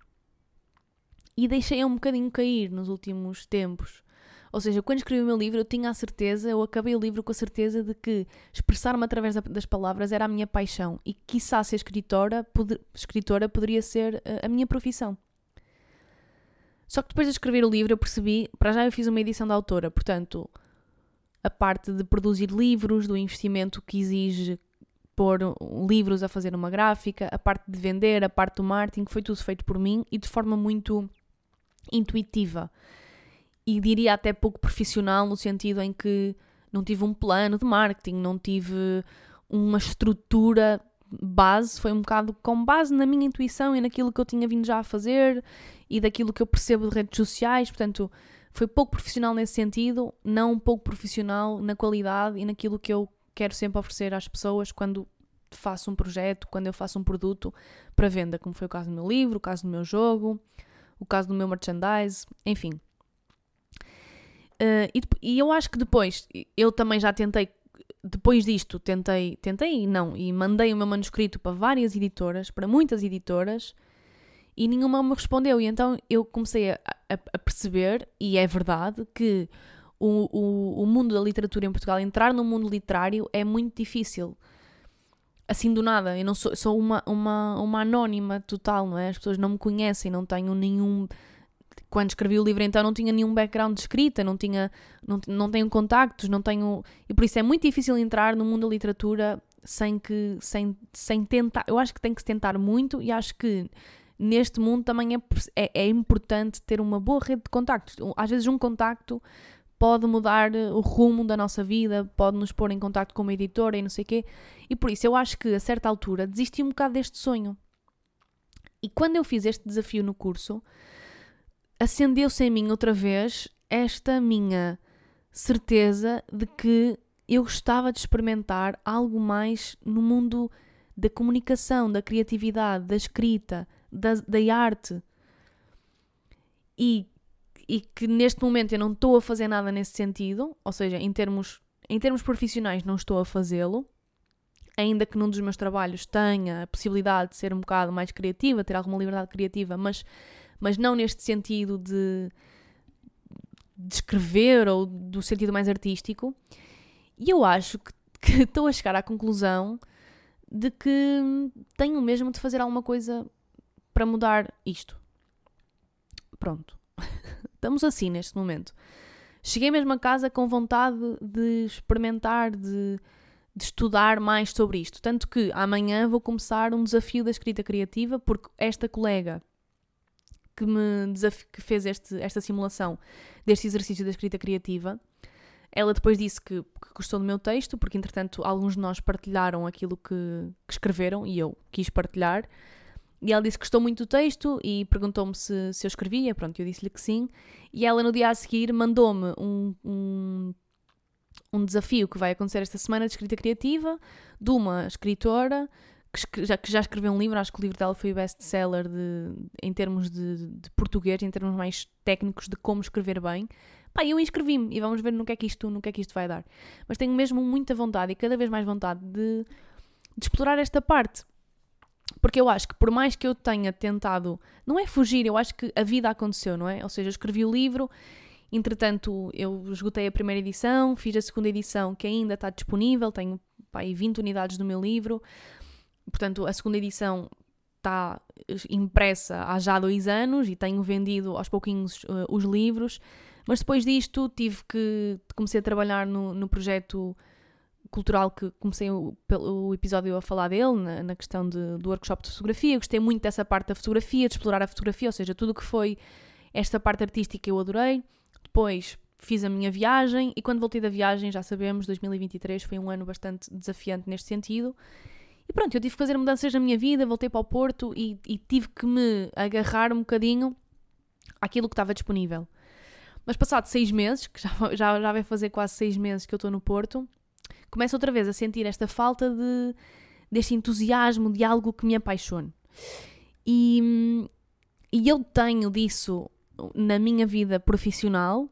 E deixei-a um bocadinho cair nos últimos tempos. Ou seja, quando escrevi o meu livro, eu tinha a certeza, eu acabei o livro com a certeza de que expressar-me através das palavras era a minha paixão e, quiçá, ser escritora, escritora poderia ser a, a minha profissão. Só que depois de escrever o livro, eu percebi, para já eu fiz uma edição da autora, portanto, a parte de produzir livros, do investimento que exige pôr livros a fazer uma gráfica, a parte de vender, a parte do marketing, foi tudo feito por mim e de forma muito intuitiva. E diria até pouco profissional, no sentido em que não tive um plano de marketing, não tive uma estrutura base, foi um bocado com base na minha intuição e naquilo que eu tinha vindo já a fazer e daquilo que eu percebo de redes sociais, portanto, foi pouco profissional nesse sentido, não pouco profissional na qualidade e naquilo que eu quero sempre oferecer às pessoas quando faço um projeto, quando eu faço um produto para venda, como foi o caso do meu livro, o caso do meu jogo, o caso do meu merchandise, enfim. Uh, e, e eu acho que depois, eu também já tentei depois disto tentei, tentei não, e mandei o meu manuscrito para várias editoras, para muitas editoras, e nenhuma me respondeu. E então eu comecei a, a, a perceber, e é verdade, que o, o, o, mundo da literatura em Portugal, entrar no mundo literário é muito difícil. Assim do nada, eu não sou, sou uma, uma, uma anónima total, não é? As pessoas não me conhecem, não tenho nenhum quando escrevi o livro então não tinha nenhum background de escrita, não tinha não, não tenho contactos, não tenho e por isso é muito difícil entrar no mundo da literatura sem que sem, sem tentar. Eu acho que tem que se tentar muito e acho que neste mundo também é, é, é importante ter uma boa rede de contactos. Às vezes um contacto pode mudar o rumo da nossa vida, pode nos pôr em contacto com uma editora e não sei o quê. E por isso eu acho que a certa altura desisti um bocado deste sonho. E quando eu fiz este desafio no curso, acendeu-se em mim outra vez esta minha certeza de que eu gostava de experimentar algo mais no mundo da comunicação, da criatividade, da escrita, da, da arte. E, e que neste momento eu não estou a fazer nada nesse sentido, ou seja, em termos, em termos profissionais não estou a fazê-lo, ainda que num dos meus trabalhos tenha a possibilidade de ser um bocado mais criativa, ter alguma liberdade criativa, mas mas não neste sentido de, de escrever ou do sentido mais artístico. E eu acho que, que estou a chegar à conclusão de que tenho mesmo de fazer alguma coisa para mudar isto. Pronto. Estamos assim neste momento. Cheguei mesmo a casa com vontade de experimentar, de, de, estudar mais sobre isto. Tanto que amanhã vou começar um desafio da escrita criativa, porque esta colega que me que fez este, esta simulação deste exercício da escrita criativa, ela depois disse que, que, gostou do meu texto, porque entretanto alguns de nós partilharam aquilo que, que, escreveram e eu quis partilhar. E ela disse que gostou muito do texto e perguntou-me se, se eu escrevia. Pronto, eu disse-lhe que sim. E ela no dia a seguir mandou-me um, um, um desafio que vai acontecer esta semana de escrita criativa de uma escritora que já, que já escreveu um livro, acho que o livro dela foi best-seller de, em termos de, de, português, em termos mais técnicos de como escrever bem. Pá, eu inscrevi-me e vamos ver no que, é que isto, no que é que isto vai dar. Mas tenho mesmo muita vontade e cada vez mais vontade de, de explorar esta parte. Porque eu acho que por mais que eu tenha tentado, não é fugir, eu acho que a vida aconteceu, não é? Ou seja, eu escrevi o livro, entretanto eu esgotei a primeira edição, fiz a segunda edição que ainda está disponível, tenho pá, 20 unidades do meu livro. Portanto, a segunda edição está impressa há já dois anos e tenho vendido aos pouquinhos uh, os livros, mas depois disto tive que comecei a trabalhar no, no projeto cultural que comecei o, episódio a falar dele, na, na questão de, do workshop de fotografia. Gostei muito dessa parte da fotografia, de explorar a fotografia, ou seja, tudo o que foi esta parte artística eu adorei. Depois fiz a minha viagem e quando voltei da viagem, já sabemos, 2023 foi um ano bastante desafiante neste sentido e pronto, eu tive que fazer mudanças na minha vida, voltei para o Porto e, e tive que me agarrar um bocadinho àquilo que estava disponível. Mas passado seis meses, que já, já, já vai fazer quase seis meses que eu estou no Porto, começo outra vez a sentir esta falta de, deste entusiasmo de algo que me apaixone. E, e eu tenho disso na minha vida profissional,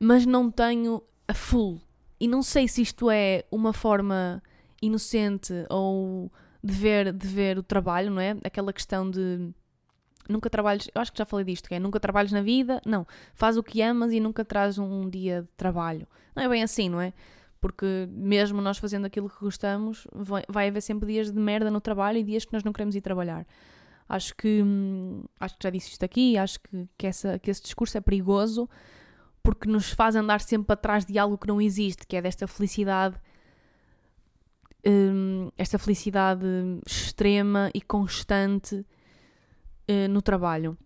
mas não tenho a full. E não sei se isto é uma forma inocente ou de ver, de ver o trabalho, não é? Aquela questão de nunca trabalhes, eu acho que já falei disto, que é nunca trabalhes na vida, não, faz o que amas e nunca traz um dia de trabalho. Não é bem assim, não é? Porque mesmo nós fazendo aquilo que gostamos, vai, vai haver sempre dias de merda no trabalho e dias que nós não queremos ir trabalhar. Acho que acho que já disse isto aqui, acho que, que, essa, que esse discurso é perigoso porque nos faz andar sempre atrás de algo que não existe, que é desta felicidade um, esta felicidade extrema e constante uh, no trabalho.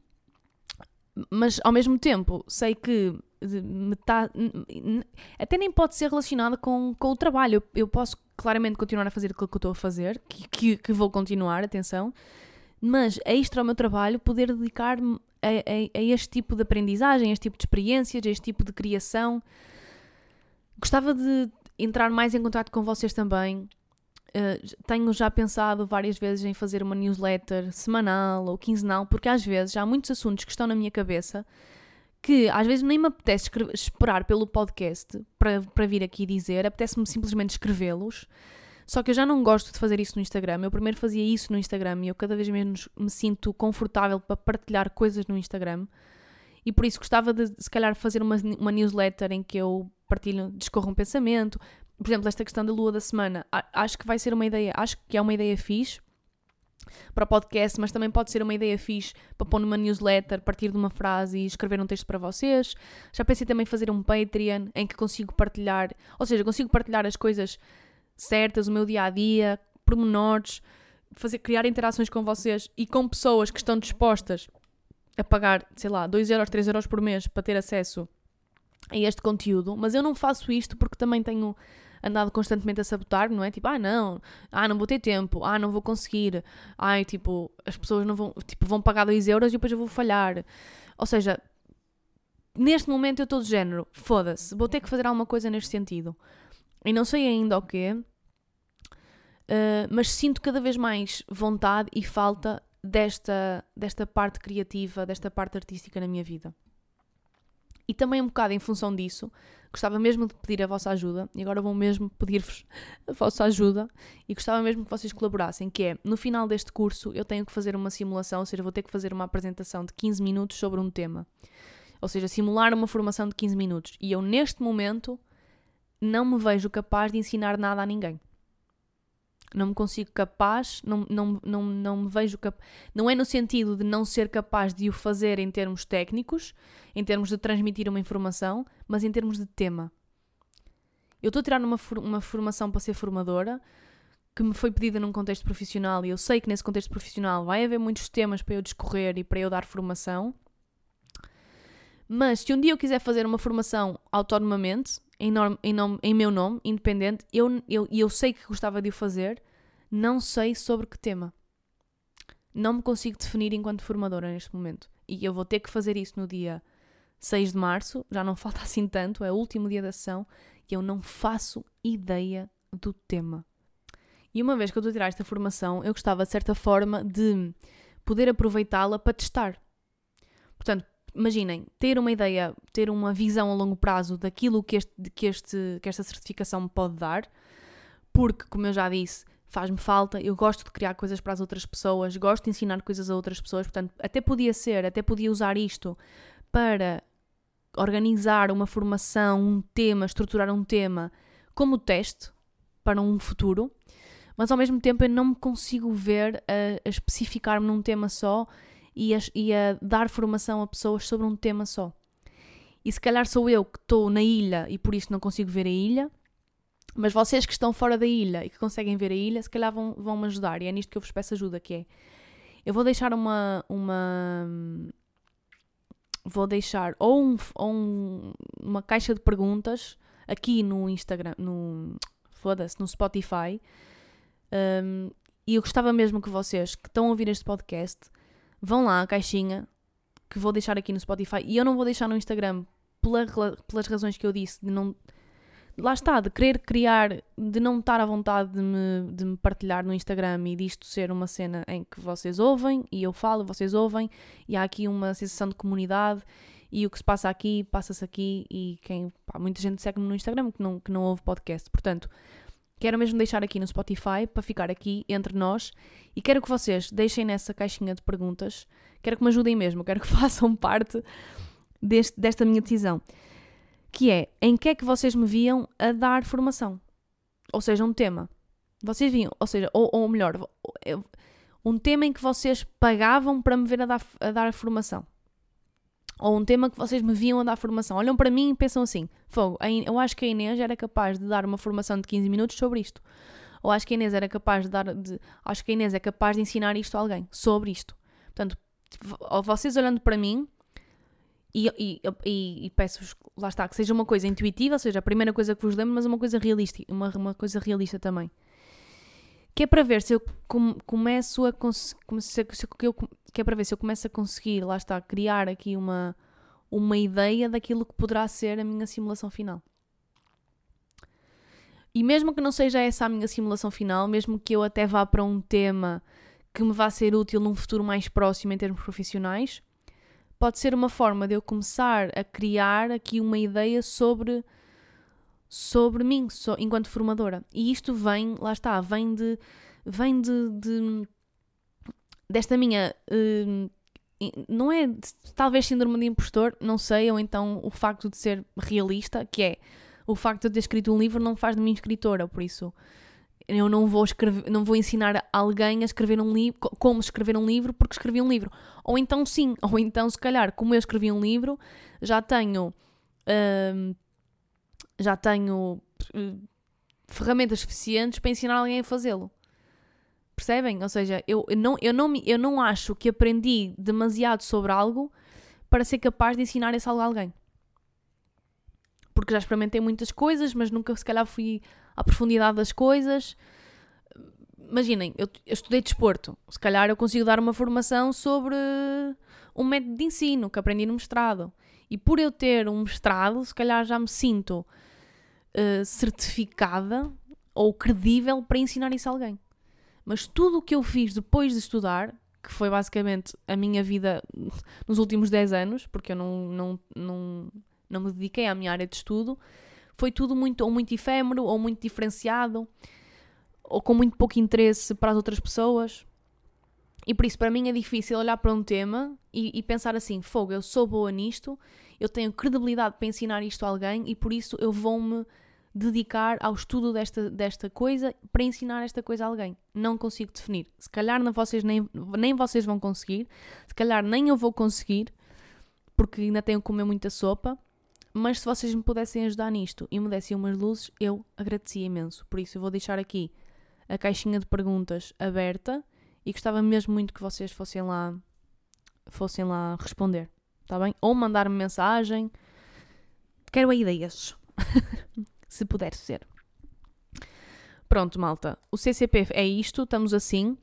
Mas ao mesmo tempo sei que metade, até nem pode ser relacionada com, com o trabalho. Eu, eu posso claramente continuar a fazer aquilo que eu estou a fazer, que, que, que vou continuar, atenção, mas extra ao meu trabalho poder dedicar-me a, a, a, este tipo de aprendizagem, a este tipo de experiências, a este tipo de criação. Gostava de entrar mais em contato com vocês também, Uh, tenho já pensado várias vezes em fazer uma newsletter semanal ou quinzenal, porque às vezes há muitos assuntos que estão na minha cabeça que às vezes nem me apetece esperar pelo podcast para, para vir aqui dizer, apetece-me simplesmente escrevê-los. Só que eu já não gosto de fazer isso no Instagram. Eu primeiro fazia isso no Instagram e eu cada vez menos me sinto confortável para partilhar coisas no Instagram. E por isso gostava de, se calhar, fazer uma, uma newsletter em que eu partilho, discorro um pensamento. Por exemplo, esta questão da lua da semana. Acho que vai ser uma ideia, acho que é uma ideia fixe para o podcast, mas também pode ser uma ideia fixe para pôr numa newsletter, partir de uma frase e escrever um texto para vocês. Já pensei também fazer um Patreon em que consigo partilhar, ou seja, consigo partilhar as coisas certas, o meu dia a dia, pormenores, fazer, criar interações com vocês e com pessoas que estão dispostas a pagar, sei lá, 2 euros, 3 euros por mês para ter acesso a este conteúdo, mas eu não faço isto porque também tenho andado constantemente a sabotar, não é? Tipo, ah, não, ah, não vou ter tempo, ah, não vou conseguir, ai, tipo, as pessoas não vão, tipo, vão pagar 2 euros e depois eu vou falhar. Ou seja, neste momento eu estou de género, foda-se, vou ter que fazer alguma coisa neste sentido. E não sei ainda o quê, uh, mas sinto cada vez mais vontade e falta desta, desta parte criativa, desta parte artística na minha vida. E também um bocado em função disso, gostava mesmo de pedir a vossa ajuda, e agora vou mesmo pedir-vos a vossa ajuda, e gostava mesmo que vocês colaborassem, que é, no final deste curso eu tenho que fazer uma simulação, ou seja, vou ter que fazer uma apresentação de 15 minutos sobre um tema. Ou seja, simular uma formação de 15 minutos. E eu, neste momento, não me vejo capaz de ensinar nada a ninguém. Não me consigo capaz, não, não, não, não me vejo capaz. Não é no sentido de não ser capaz de o fazer em termos técnicos, em termos de transmitir uma informação, mas em termos de tema. Eu estou a tirar uma, uma formação para ser formadora, que me foi pedida num contexto profissional, e eu sei que nesse contexto profissional vai haver muitos temas para eu discorrer e para eu dar formação. Mas se um dia eu quiser fazer uma formação autonomamente, em, norm, em, nome, em meu nome, independente, e eu, eu, eu sei que gostava de o fazer, não sei sobre que tema. Não me consigo definir enquanto formadora neste momento. E eu vou ter que fazer isso no dia 6 de março, já não falta assim tanto, é o último dia da sessão, e eu não faço ideia do tema. E uma vez que eu estou a tirar esta formação, eu gostava de certa forma de poder aproveitá-la para testar. Portanto, imaginem, ter uma ideia, ter uma visão a longo prazo daquilo que, este, que, este, que esta certificação me pode dar, porque, como eu já disse, faz-me falta, eu gosto de criar coisas para as outras pessoas, gosto de ensinar coisas a outras pessoas, portanto, até podia ser, até podia usar isto para organizar uma formação, um tema, estruturar um tema como teste para um futuro, mas ao mesmo tempo eu não me consigo ver a, a especificar-me num tema só e a, e a dar formação a pessoas sobre um tema só. E se calhar sou eu que estou na ilha e por isso não consigo ver a ilha, mas vocês que estão fora da ilha e que conseguem ver a ilha, se calhar vão, vão me ajudar. E é nisto que eu vos peço ajuda, que é... Eu vou deixar uma... uma vou deixar ou, um, ou um, uma caixa de perguntas aqui no Instagram, no... Foda-se, no Spotify. Um, e eu gostava mesmo que vocês que estão a ouvir este podcast vão lá à caixinha que vou deixar aqui no Spotify e eu não vou deixar no Instagram pela, pelas razões que eu disse de não lá está, de querer criar, de não estar à vontade de me, de me partilhar no Instagram e disto ser uma cena em que vocês ouvem e eu falo, vocês ouvem e há aqui uma sensação de comunidade e o que se passa aqui, passa-se aqui e quem, pá, muita gente segue-me no Instagram que não, que não ouve podcast, portanto Quero mesmo deixar aqui no Spotify para ficar aqui entre nós e quero que vocês deixem nessa caixinha de perguntas. Quero que me ajudem mesmo, quero que façam parte deste, desta minha decisão. Que é em que é que vocês me viam a dar formação? Ou seja, um tema. Vocês viam, ou seja, ou, ou melhor, um tema em que vocês pagavam para me ver a dar, a dar formação ou um tema que vocês me viam a dar formação. Olham para mim e pensam assim: Fogo, eu acho que a Inês era capaz de dar uma formação de 15 minutos sobre isto. Ou acho que a Inês era capaz de dar. De, acho que a Inês é capaz de ensinar isto a alguém, sobre isto. Portanto, vocês olhando para mim, e, e, e, e peço-vos, lá está, que seja uma coisa intuitiva, ou seja, a primeira coisa que vos lembro, mas uma coisa realista, uma, uma coisa realista também que é para ver se eu começo a conseguir, se, eu, que é para ver se eu começo a conseguir, lá está, criar aqui uma, uma ideia daquilo que poderá ser a minha simulação final. E mesmo que não seja essa a minha simulação final, mesmo que eu até vá para um tema que me vá ser útil num futuro mais próximo em termos profissionais, pode ser uma forma de eu começar a criar aqui uma ideia sobre sobre mim so, enquanto formadora. E isto vem, lá está, vem de vem de, de desta minha uh, não é talvez síndrome de impostor, não sei, ou então o facto de ser realista, que é o facto de eu ter escrito um livro não faz de mim escritora, por isso eu não vou escrever, não vou ensinar alguém a escrever um livro, como escrever um livro porque escrevi um livro. Ou então sim, ou então se calhar, como eu escrevi um livro, já tenho hum, já tenho uh, ferramentas suficientes para ensinar alguém a fazê-lo. Percebem? Ou seja, eu, eu, não, eu, não, eu não acho que aprendi demasiado sobre algo para ser capaz de ensinar esse algo a alguém. Porque já experimentei muitas coisas, mas nunca se calhar fui à profundidade das coisas. Imaginem, eu, eu estudei desporto. Se calhar eu consigo dar uma formação sobre um método de ensino que aprendi no mestrado. E por eu ter um mestrado, se calhar já me sinto uh, certificada ou credível para ensinar isso a alguém. Mas tudo o que eu fiz depois de estudar, que foi basicamente a minha vida nos últimos 10 anos, porque eu não, não, não, não me dediquei à minha área de estudo, foi tudo muito, ou muito efêmero, ou muito diferenciado, ou com muito pouco interesse para as outras pessoas. E por isso, para mim, é difícil olhar para um tema e, e, pensar assim: fogo, eu sou boa nisto, eu tenho credibilidade para ensinar isto a alguém e por isso eu vou-me dedicar ao estudo desta, desta coisa para ensinar esta coisa a alguém. Não consigo definir. Se calhar não vocês nem, nem vocês vão conseguir, se calhar nem eu vou conseguir, porque ainda tenho que comer muita sopa. Mas se vocês me pudessem ajudar nisto e me dessem umas luzes, eu agradecia imenso. Por isso eu vou deixar aqui a caixinha de perguntas aberta e gostava mesmo muito que vocês fossem lá fossem lá responder, tá bem? Ou mandar-me mensagem. Quero ideias. se puder ser. Pronto, malta. O CCP é isto, estamos assim.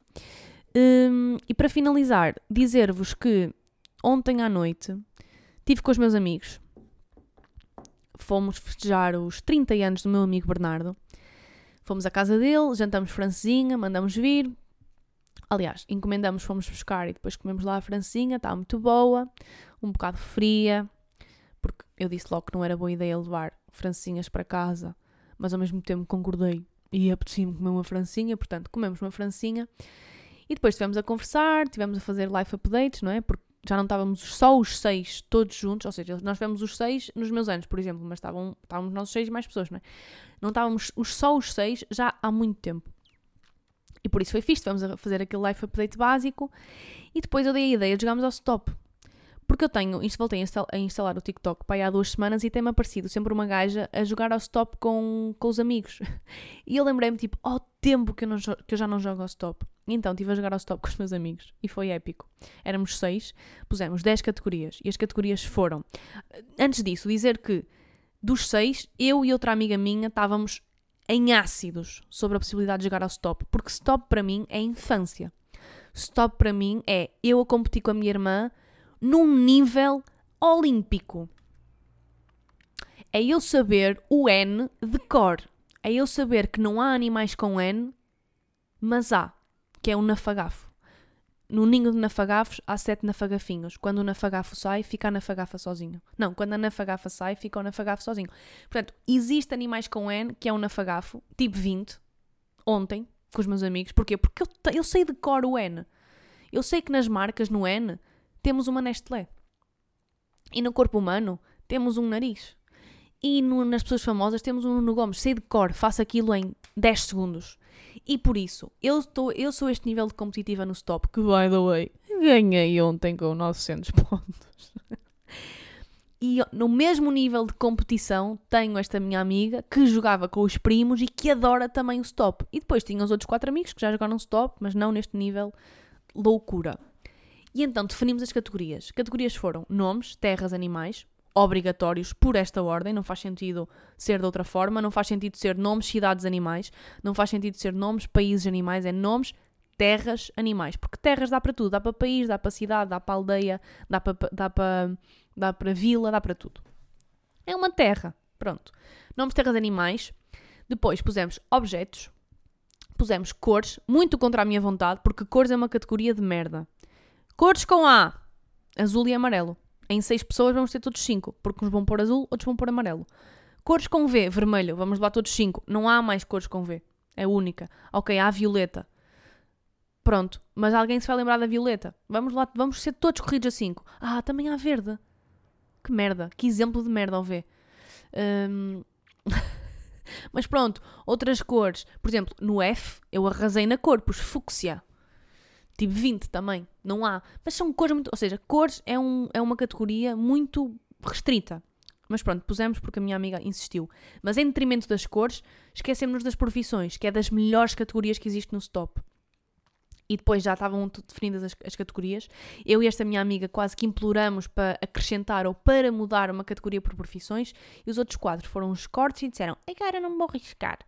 Um, e para finalizar, dizer-vos que ontem à noite tive com os meus amigos. Fomos festejar os 30 anos do meu amigo Bernardo. Fomos à casa dele, jantamos francesinha, mandamos vir. Aliás, encomendamos, fomos buscar e depois comemos lá a francesinha, está muito boa, um bocado fria, eu disse logo que não era boa ideia levar francinhas para casa, mas ao mesmo tempo concordei e apetecia-me comer uma francinha, portanto, comemos uma francinha. E depois estivemos a conversar, estivemos a fazer life updates, não é? Porque já não estávamos só os seis todos juntos, ou seja, nós tivemos os seis nos meus anos, por exemplo, mas estavam, estávamos nós seis e mais pessoas, não é? Não estávamos os, só os seis já há muito tempo. E por isso foi fixe, estivemos a fazer aquele life update básico e depois eu dei a ideia de jogarmos ao stop. Porque eu tenho, isto voltei a instalar o TikTok para há duas semanas e tem-me aparecido sempre uma gaja a jogar ao stop com, com os amigos. E eu lembrei-me, tipo, oh, tempo que eu, não, que eu já não jogo ao stop. E então estive a jogar ao stop com os meus amigos e foi épico. Éramos seis, pusemos dez categorias e as categorias foram. Antes disso, dizer que dos seis, eu e outra amiga minha estávamos em ácidos sobre a possibilidade de jogar ao stop, porque stop para mim é infância. Stop para mim é eu a competir com a minha irmã num nível olímpico. É eu saber o N de cor. É eu saber que não há animais com N, mas há, que é o nafagafo. No ninho de nafagafos há sete nafagafinhos. Quando o nafagafo sai, fica a nafagafa sozinho. Não, quando a nafagafa sai, fica o nafagafo sozinho. Portanto, existe animais com N, que é o nafagafo, tipo 20, ontem, com os meus amigos. Porquê? Porque eu, eu sei de cor o N. Eu sei que nas marcas, no N, temos uma Nestlé. E no corpo humano temos um nariz. E no, nas pessoas famosas temos um Nuno Gomes. Sei de cor, faço aquilo em 10 segundos. E por isso, eu, estou, eu sou este nível de competitiva no stop, que, by the way, ganhei ontem com 900 pontos. E no mesmo nível de competição tenho esta minha amiga que jogava com os primos e que adora também o stop. E depois tinha os outros quatro amigos que já jogaram stop, mas não neste nível loucura. E então definimos as categorias. Categorias foram nomes, terras, animais, obrigatórios por esta ordem, não faz sentido ser de outra forma, não faz sentido ser nomes, cidades, animais, não faz sentido ser nomes, países, animais, é nomes, terras, animais. Porque terras dá para tudo, dá para país, dá para cidade, dá para aldeia, dá para, dá para, dá para vila, dá para tudo. É uma terra, pronto. Nomes, terras, animais. Depois pusemos objetos, pusemos cores, muito contra a minha vontade, porque cores é uma categoria de merda. Cores com A, azul e amarelo. Em seis pessoas vamos ter todos cinco, porque uns vão pôr azul, outros vão pôr amarelo. Cores com V, vermelho, vamos lá todos cinco. Não há mais cores com V. É única. Ok, há violeta. Pronto, mas alguém se vai lembrar da violeta. Vamos lá, vamos ser todos corridos a 5. Ah, também há verde. Que merda, que exemplo de merda ao ver. Um... mas pronto, outras cores. Por exemplo, no F eu arrasei na cor, pus fúcsia. Tipo 20 também, não há. Mas são cores muito. Ou seja, cores é, um, é uma categoria muito restrita. Mas pronto, pusemos porque a minha amiga insistiu. Mas em detrimento das cores, esquecemos das profissões, que é das melhores categorias que existe no stop e depois já estavam definidas as, as, categorias. Eu e esta minha amiga quase que imploramos para acrescentar ou para mudar uma categoria por profissões e os outros quadros foram os cortes e disseram: cara, não vou arriscar.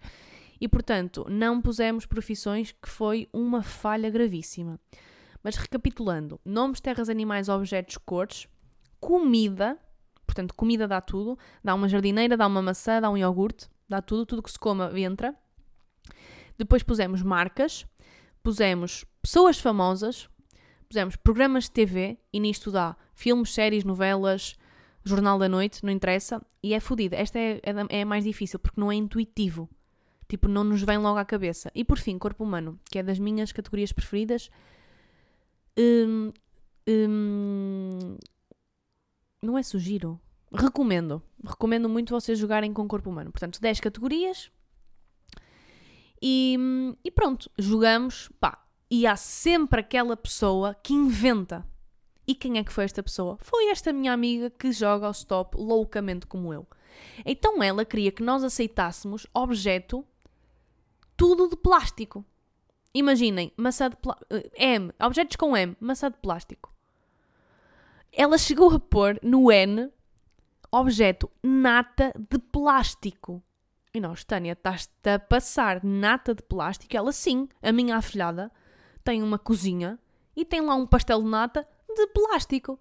E portanto, não pusemos profissões, que foi uma falha gravíssima. Mas recapitulando: nomes, terras, animais, objetos, cores, comida, portanto, comida dá tudo, dá uma jardineira, dá uma maçã, dá um iogurte, dá tudo, tudo que se coma entra. Depois pusemos marcas pusemos pessoas famosas, pusemos programas de TV, e nisto dá filmes, séries, novelas, Jornal da Noite, não interessa, e é fodida. Esta é, é, é mais difícil porque não é intuitivo. Tipo, não nos vem logo à cabeça. E por fim, corpo humano, que é das minhas categorias preferidas. Hum, hum, não é sugiro. Recomendo. Recomendo muito vocês jogarem com corpo humano. Portanto, 10 categorias, e, e pronto, jogamos, pá. E há sempre aquela pessoa que inventa. E quem é que foi esta pessoa? Foi esta minha amiga que joga ao stop loucamente como eu. Então ela queria que nós aceitássemos objeto tudo de plástico. Imaginem, maçã de plástico. Eh, M, objetos com M, maçã de plástico. Ela chegou a pôr no N objeto nata de plástico. E nós, Tânia, estás-te a passar nata de plástico? Ela, sim, a minha afilhada tem uma cozinha e tem lá um pastel de nata de plástico.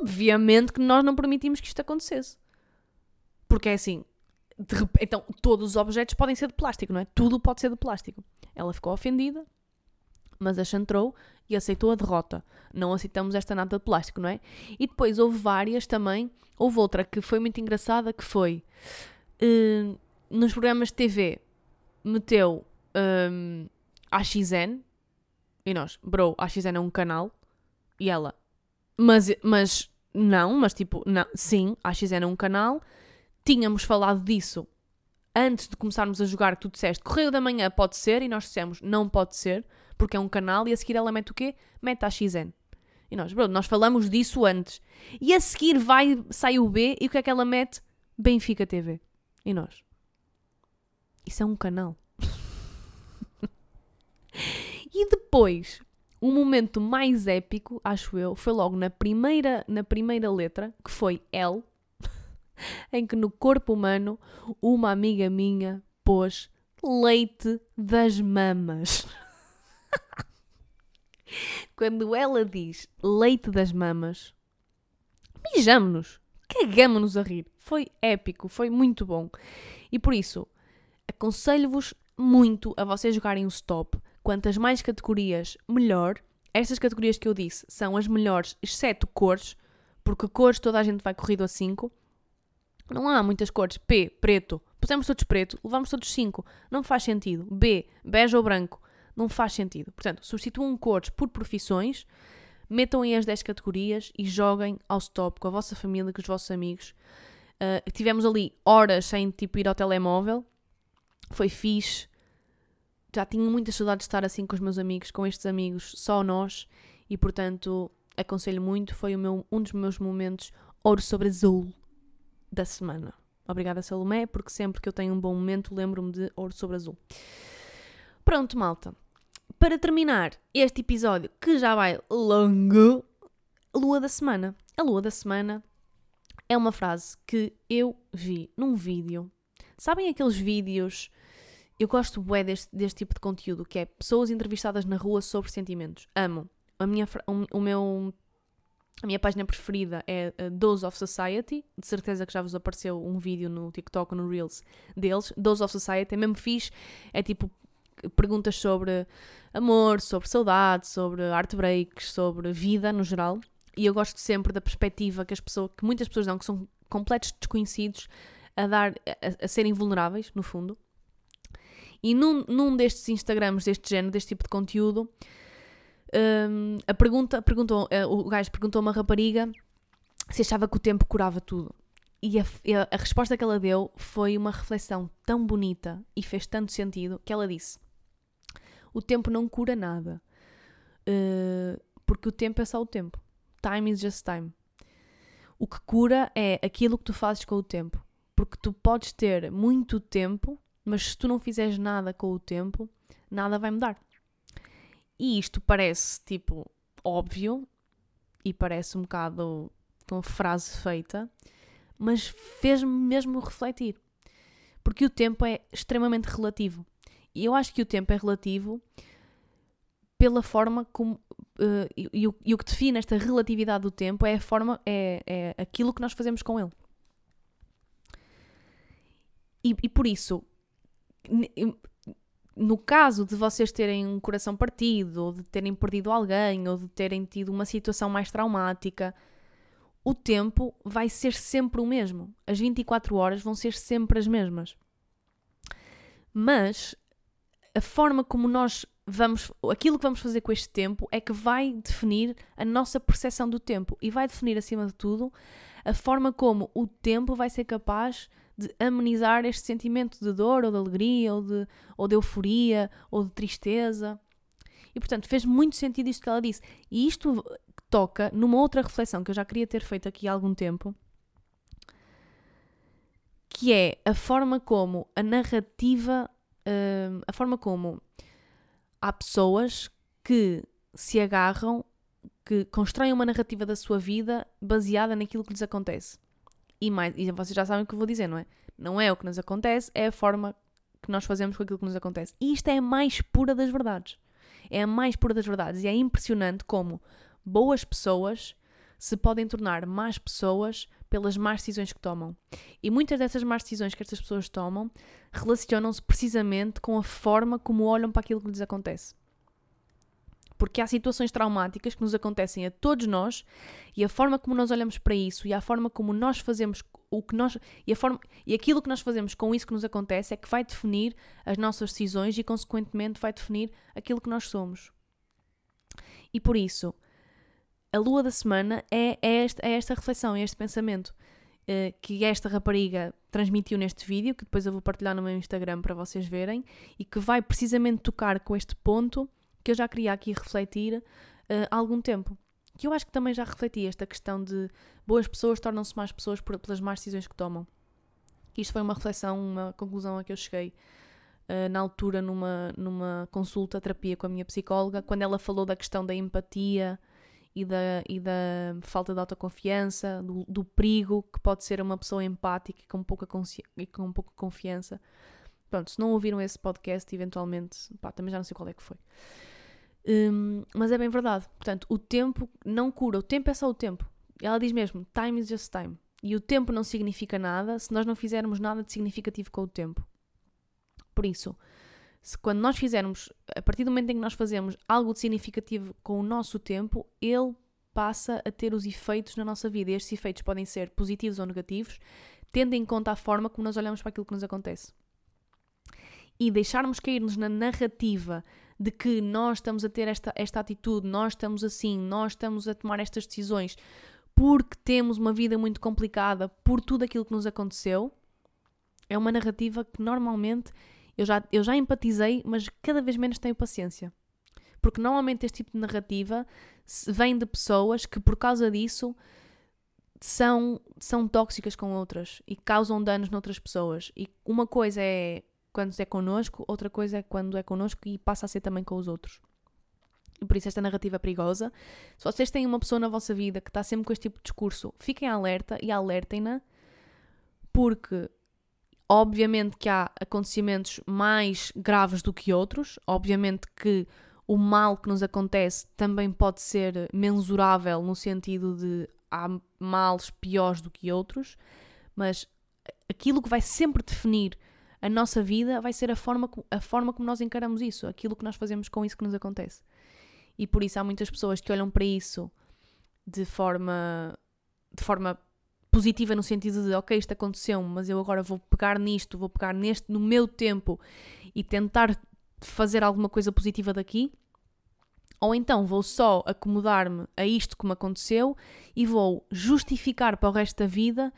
Obviamente que nós não permitimos que isto acontecesse. Porque é assim, rep... então todos os objetos podem ser de plástico, não é? Tudo pode ser de plástico. Ela ficou ofendida, mas achantrou e aceitou a derrota. Não aceitamos esta nata de plástico, não é? E depois houve várias também. Houve outra que foi muito engraçada que foi. Uh, nos programas de TV meteu um, a XN e nós, bro, a XN é um canal e ela, mas, mas não, mas tipo, não, sim, a XN é um canal. Tínhamos falado disso antes de começarmos a jogar, que tu disseste Correio da Manhã pode ser, e nós dissemos não pode ser, porque é um canal, e a seguir ela mete o quê? Mete a XN. E nós, bro, nós falamos disso antes. E a seguir vai, sai o B, e o que é que ela mete? Benfica TV. E nós, isso é um canal. e depois, o momento mais épico, acho eu, foi logo na primeira, na primeira letra, que foi L, em que no corpo humano uma amiga minha pôs leite das mamas. Quando ela diz leite das mamas, mijamos-nos, cagamos-nos a rir. Foi épico, foi muito bom. E por isso, aconselho-vos muito a vocês jogarem o stop. Quantas mais categorias, melhor. Estas categorias que eu disse são as melhores, exceto cores, porque cores toda a gente vai corrido a 5. Não há muitas cores. P, preto. Pusemos todos preto, levamos todos 5. Não faz sentido. B, bege ou branco. Não faz sentido. Portanto, substituam cores por profissões, metam aí as 10 categorias e joguem ao stop com a vossa família, com os vossos amigos. Uh, tivemos ali horas sem tipo ir ao telemóvel, foi fixe. Já tinha muita saudade de estar assim com os meus amigos, com estes amigos, só nós, e portanto aconselho muito. Foi meu, um dos meus momentos ouro sobre azul da semana. Obrigada, Salomé, porque sempre que eu tenho um bom momento lembro-me de ouro sobre azul. Pronto, malta. Para terminar este episódio, que já vai longo, lua da semana. A lua da semana é uma frase que eu vi num vídeo. Sabem aqueles vídeos eu gosto bué deste, deste tipo de conteúdo, que é pessoas entrevistadas na rua sobre sentimentos. Amo. A minha, o, o meu A minha página preferida é a Dose of Society. De certeza que já vos apareceu um vídeo no TikTok no Reels deles. Dose of Society é mesmo fixe. É tipo perguntas sobre amor, sobre saudade, sobre heartbreaks, sobre vida no geral. E eu gosto sempre da perspectiva que as pessoas, que muitas pessoas dão, que são completos desconhecidos, a dar, a, a serem vulneráveis, no fundo. E num, num destes Instagrams, deste género, deste tipo de conteúdo, um, a pergunta, perguntou, uh, o gajo perguntou a uma rapariga se achava que o tempo curava tudo. E a, a, a, resposta que ela deu foi uma reflexão tão bonita e fez tanto sentido que ela disse: O tempo não cura nada, uh, porque o tempo é só o tempo. Time is just time. O que cura é aquilo que tu fazes com o tempo. Porque tu podes ter muito tempo, mas se tu não fizeres nada com o tempo, nada vai mudar. E isto parece tipo óbvio e parece um bocado uma frase feita, mas fez-me mesmo refletir. Porque o tempo é extremamente relativo. E eu acho que o tempo é relativo pela forma como. Uh, e, e, o, e, o, que define esta relatividade do tempo é a forma. é, é aquilo que nós fazemos com ele. E, e por isso, no caso de vocês terem um coração partido, ou de terem perdido alguém, ou de terem tido uma situação mais traumática, o tempo vai ser sempre o mesmo. As 24 horas vão ser sempre as mesmas. Mas a forma como nós vamos, aquilo que vamos fazer com este tempo é que vai definir a nossa percepção do tempo e vai definir, acima de tudo, a forma como o tempo vai ser capaz de amenizar este sentimento de dor ou de alegria ou de, ou de euforia ou de tristeza. E portanto fez muito sentido isto que ela disse. E isto toca numa outra reflexão que eu já queria ter feito aqui há algum tempo, que é a forma como a narrativa, uh, a forma como há pessoas que se agarram, que constroem uma narrativa da sua vida baseada naquilo que lhes acontece. E, mais, e vocês já sabem o que eu vou dizer, não é? Não é o que nos acontece, é a forma que nós fazemos com aquilo que nos acontece. E isto é a mais pura das verdades. É a mais pura das verdades. E é impressionante como boas pessoas se podem tornar más pessoas pelas más decisões que tomam. E muitas dessas más decisões que estas pessoas tomam relacionam-se precisamente com a forma como olham para aquilo que lhes acontece. Porque há situações traumáticas que nos acontecem a todos nós e a forma como nós olhamos para isso e a forma como nós fazemos o que nós e a forma e aquilo que nós fazemos com isso que nos acontece é que vai definir as nossas decisões e consequentemente vai definir aquilo que nós somos. E por isso, a lua da semana é, é, esta, é esta reflexão, é este pensamento uh, que esta rapariga transmitiu neste vídeo, que depois eu vou partilhar no meu Instagram para vocês verem, e que vai precisamente tocar com este ponto que eu já queria aqui refletir uh, há algum tempo. Que eu acho que também já refleti esta questão de boas pessoas tornam-se mais pessoas por, pelas más decisões que tomam. Isto foi uma reflexão, uma conclusão a que eu cheguei uh, na altura numa, numa consulta, terapia com a minha psicóloga, quando ela falou da questão da empatia e da, e da falta de autoconfiança, do, do perigo que pode ser uma pessoa empática e com pouca, e com pouca confiança. Pronto, se não ouviram esse podcast, eventualmente, pá, também já não sei qual é que foi. Um, mas é bem verdade. Portanto, o tempo não cura, o tempo é só o tempo. Ela diz mesmo: time is just time. E o tempo não significa nada se nós não fizermos nada de significativo com o tempo. Por isso, se quando nós fizermos, a partir do momento em que nós fazemos algo de significativo com o nosso tempo, ele passa a ter os efeitos na nossa vida. E estes efeitos podem ser positivos ou negativos, tendo em conta a forma como nós olhamos para aquilo que nos acontece. E deixarmos cair-nos na narrativa de que nós estamos a ter esta, esta atitude, nós estamos assim, nós estamos a tomar estas decisões porque temos uma vida muito complicada por tudo aquilo que nos aconteceu, é uma narrativa que normalmente eu já, eu já empatizei, mas cada vez menos tenho paciência. Porque normalmente este tipo de narrativa vem de pessoas que, por causa disso, são, são tóxicas com outras e causam danos noutras pessoas. E uma coisa é quando é connosco, outra coisa é quando é connosco e passa a ser também com os outros. E por isso esta narrativa é perigosa. Se vocês têm uma pessoa na vossa vida que está sempre com este tipo de discurso, fiquem alerta e alertem-na, porque Obviamente que há acontecimentos mais graves do que outros, obviamente que o mal que nos acontece também pode ser mensurável no sentido de há males piores do que outros, mas aquilo que vai sempre definir a nossa vida vai ser a forma, a forma como nós encaramos isso, aquilo que nós fazemos com isso que nos acontece. E por isso há muitas pessoas que olham para isso de forma, de forma positiva no sentido de ok, isto aconteceu, mas eu agora vou pegar nisto, vou pegar neste no meu tempo e tentar fazer alguma coisa positiva daqui. Ou então vou só acomodar-me a isto que me aconteceu e vou justificar para o resto da vida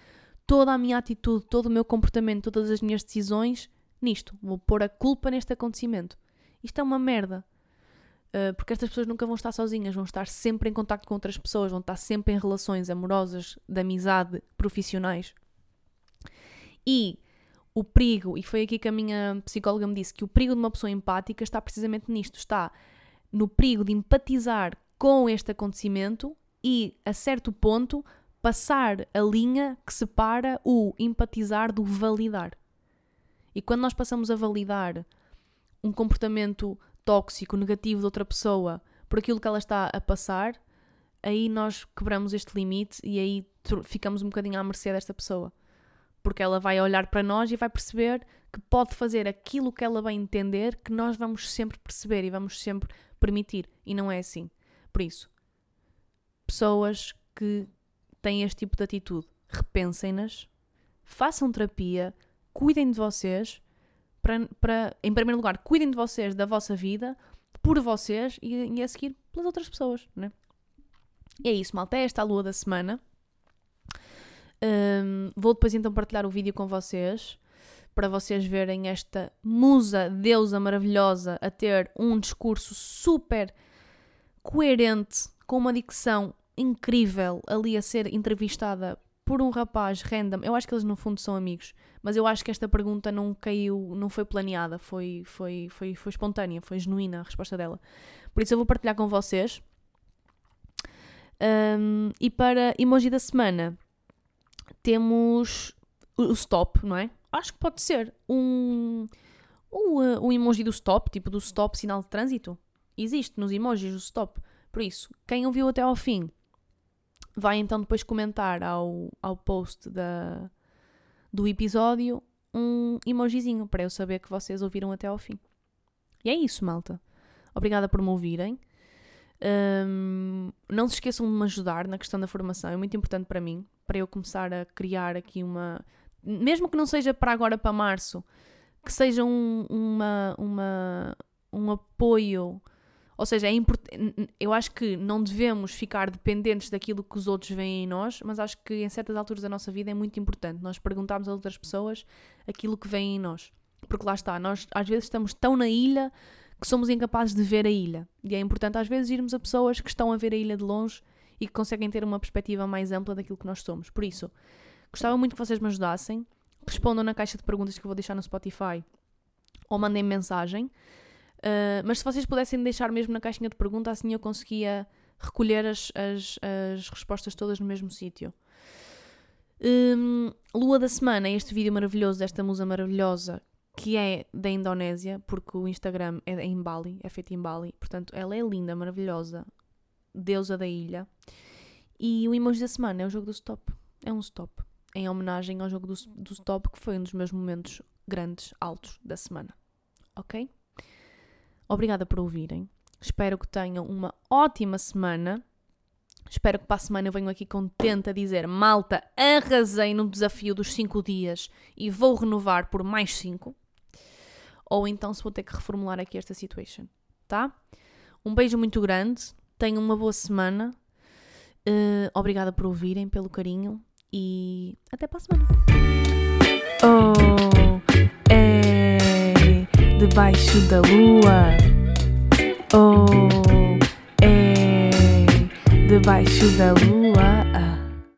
toda a minha atitude, todo o meu comportamento, todas as minhas decisões nisto. Vou pôr a culpa neste acontecimento. Isto é uma merda. Uh, porque estas pessoas nunca vão estar sozinhas, vão estar sempre em contato com outras pessoas, vão estar sempre em relações amorosas, de amizade, profissionais. E o perigo, e foi aqui que a minha psicóloga me disse, que o perigo de uma pessoa empática está precisamente nisto, está no perigo de empatizar com este acontecimento e, a certo ponto, passar a linha que separa o empatizar do validar. E quando nós passamos a validar um comportamento tóxico, negativo de outra pessoa por aquilo que ela está a passar, aí nós quebramos este limite e aí ficamos um bocadinho à mercê desta pessoa. Porque ela vai olhar para nós e vai perceber que pode fazer aquilo que ela vai entender, que nós vamos sempre perceber e vamos sempre permitir. E não é assim. Por isso, pessoas que têm este tipo de atitude, repensem-nas, façam terapia, cuidem de vocês para, para, em primeiro lugar, cuidem de vocês, da vossa vida, por vocês e, e a seguir pelas outras pessoas, né? E é isso, malta. É esta a lua da semana. Um, vou depois então partilhar o vídeo com vocês para vocês verem esta musa, deusa maravilhosa, a ter um discurso super coerente, com uma dicção incrível, ali a ser entrevistada por um rapaz random. Eu acho que eles no fundo são amigos, mas eu acho que esta pergunta não caiu, não foi planeada, foi, foi, foi, foi espontânea, foi genuína a resposta dela. Por isso eu vou partilhar com vocês. Um, e para emoji da semana temos o stop, não é? Acho que pode ser um, um, um emoji do stop, tipo do stop sinal de trânsito. Existe nos emojis do stop. Por isso, quem ouviu até ao fim vai então depois comentar ao, ao post da, do episódio um emojizinho para eu saber que vocês ouviram até ao fim. E é isso, malta. Obrigada por me ouvirem. Um, não se esqueçam de me ajudar na questão da formação, é muito importante para mim, para eu começar a criar aqui uma. Mesmo que não seja para agora, para março, que seja um, uma, uma, um apoio ou seja, é eu acho que não devemos ficar dependentes daquilo que os outros veem em nós, mas acho que em certas alturas da nossa vida é muito importante nós perguntarmos a outras pessoas aquilo que veem em nós. Porque lá está, nós às vezes estamos tão na ilha que somos incapazes de ver a ilha. E é importante às vezes irmos a pessoas que estão a ver a ilha de longe e que conseguem ter uma perspectiva mais ampla daquilo que nós somos. Por isso, gostava muito que vocês me ajudassem. Respondam na caixa de perguntas que eu vou deixar no Spotify ou mandem mensagem. Uh, mas se vocês pudessem deixar mesmo na caixinha de pergunta, assim eu conseguia recolher as, as, as respostas todas no mesmo sítio. Um, Lua da semana, este vídeo maravilhoso desta musa maravilhosa que é da Indonésia, porque o Instagram é em Bali, é feito em Bali, portanto ela é linda, maravilhosa, deusa da ilha. E o emoji da semana é o jogo do stop, é um stop, em homenagem ao jogo do, do stop, que foi um dos meus momentos grandes, altos da semana. Ok? Obrigada por ouvirem. Espero que tenham uma ótima semana. Espero que para a semana eu venho aqui contente a dizer: Malta, arrasei no desafio dos 5 dias e vou renovar por mais 5. Ou então se vou ter que reformular aqui esta situation, tá? Um beijo muito grande. Tenham uma boa semana. Uh, obrigada por ouvirem, pelo carinho e até para a semana. Oh, é debaixo da lua. Oh, é debaixo da lua.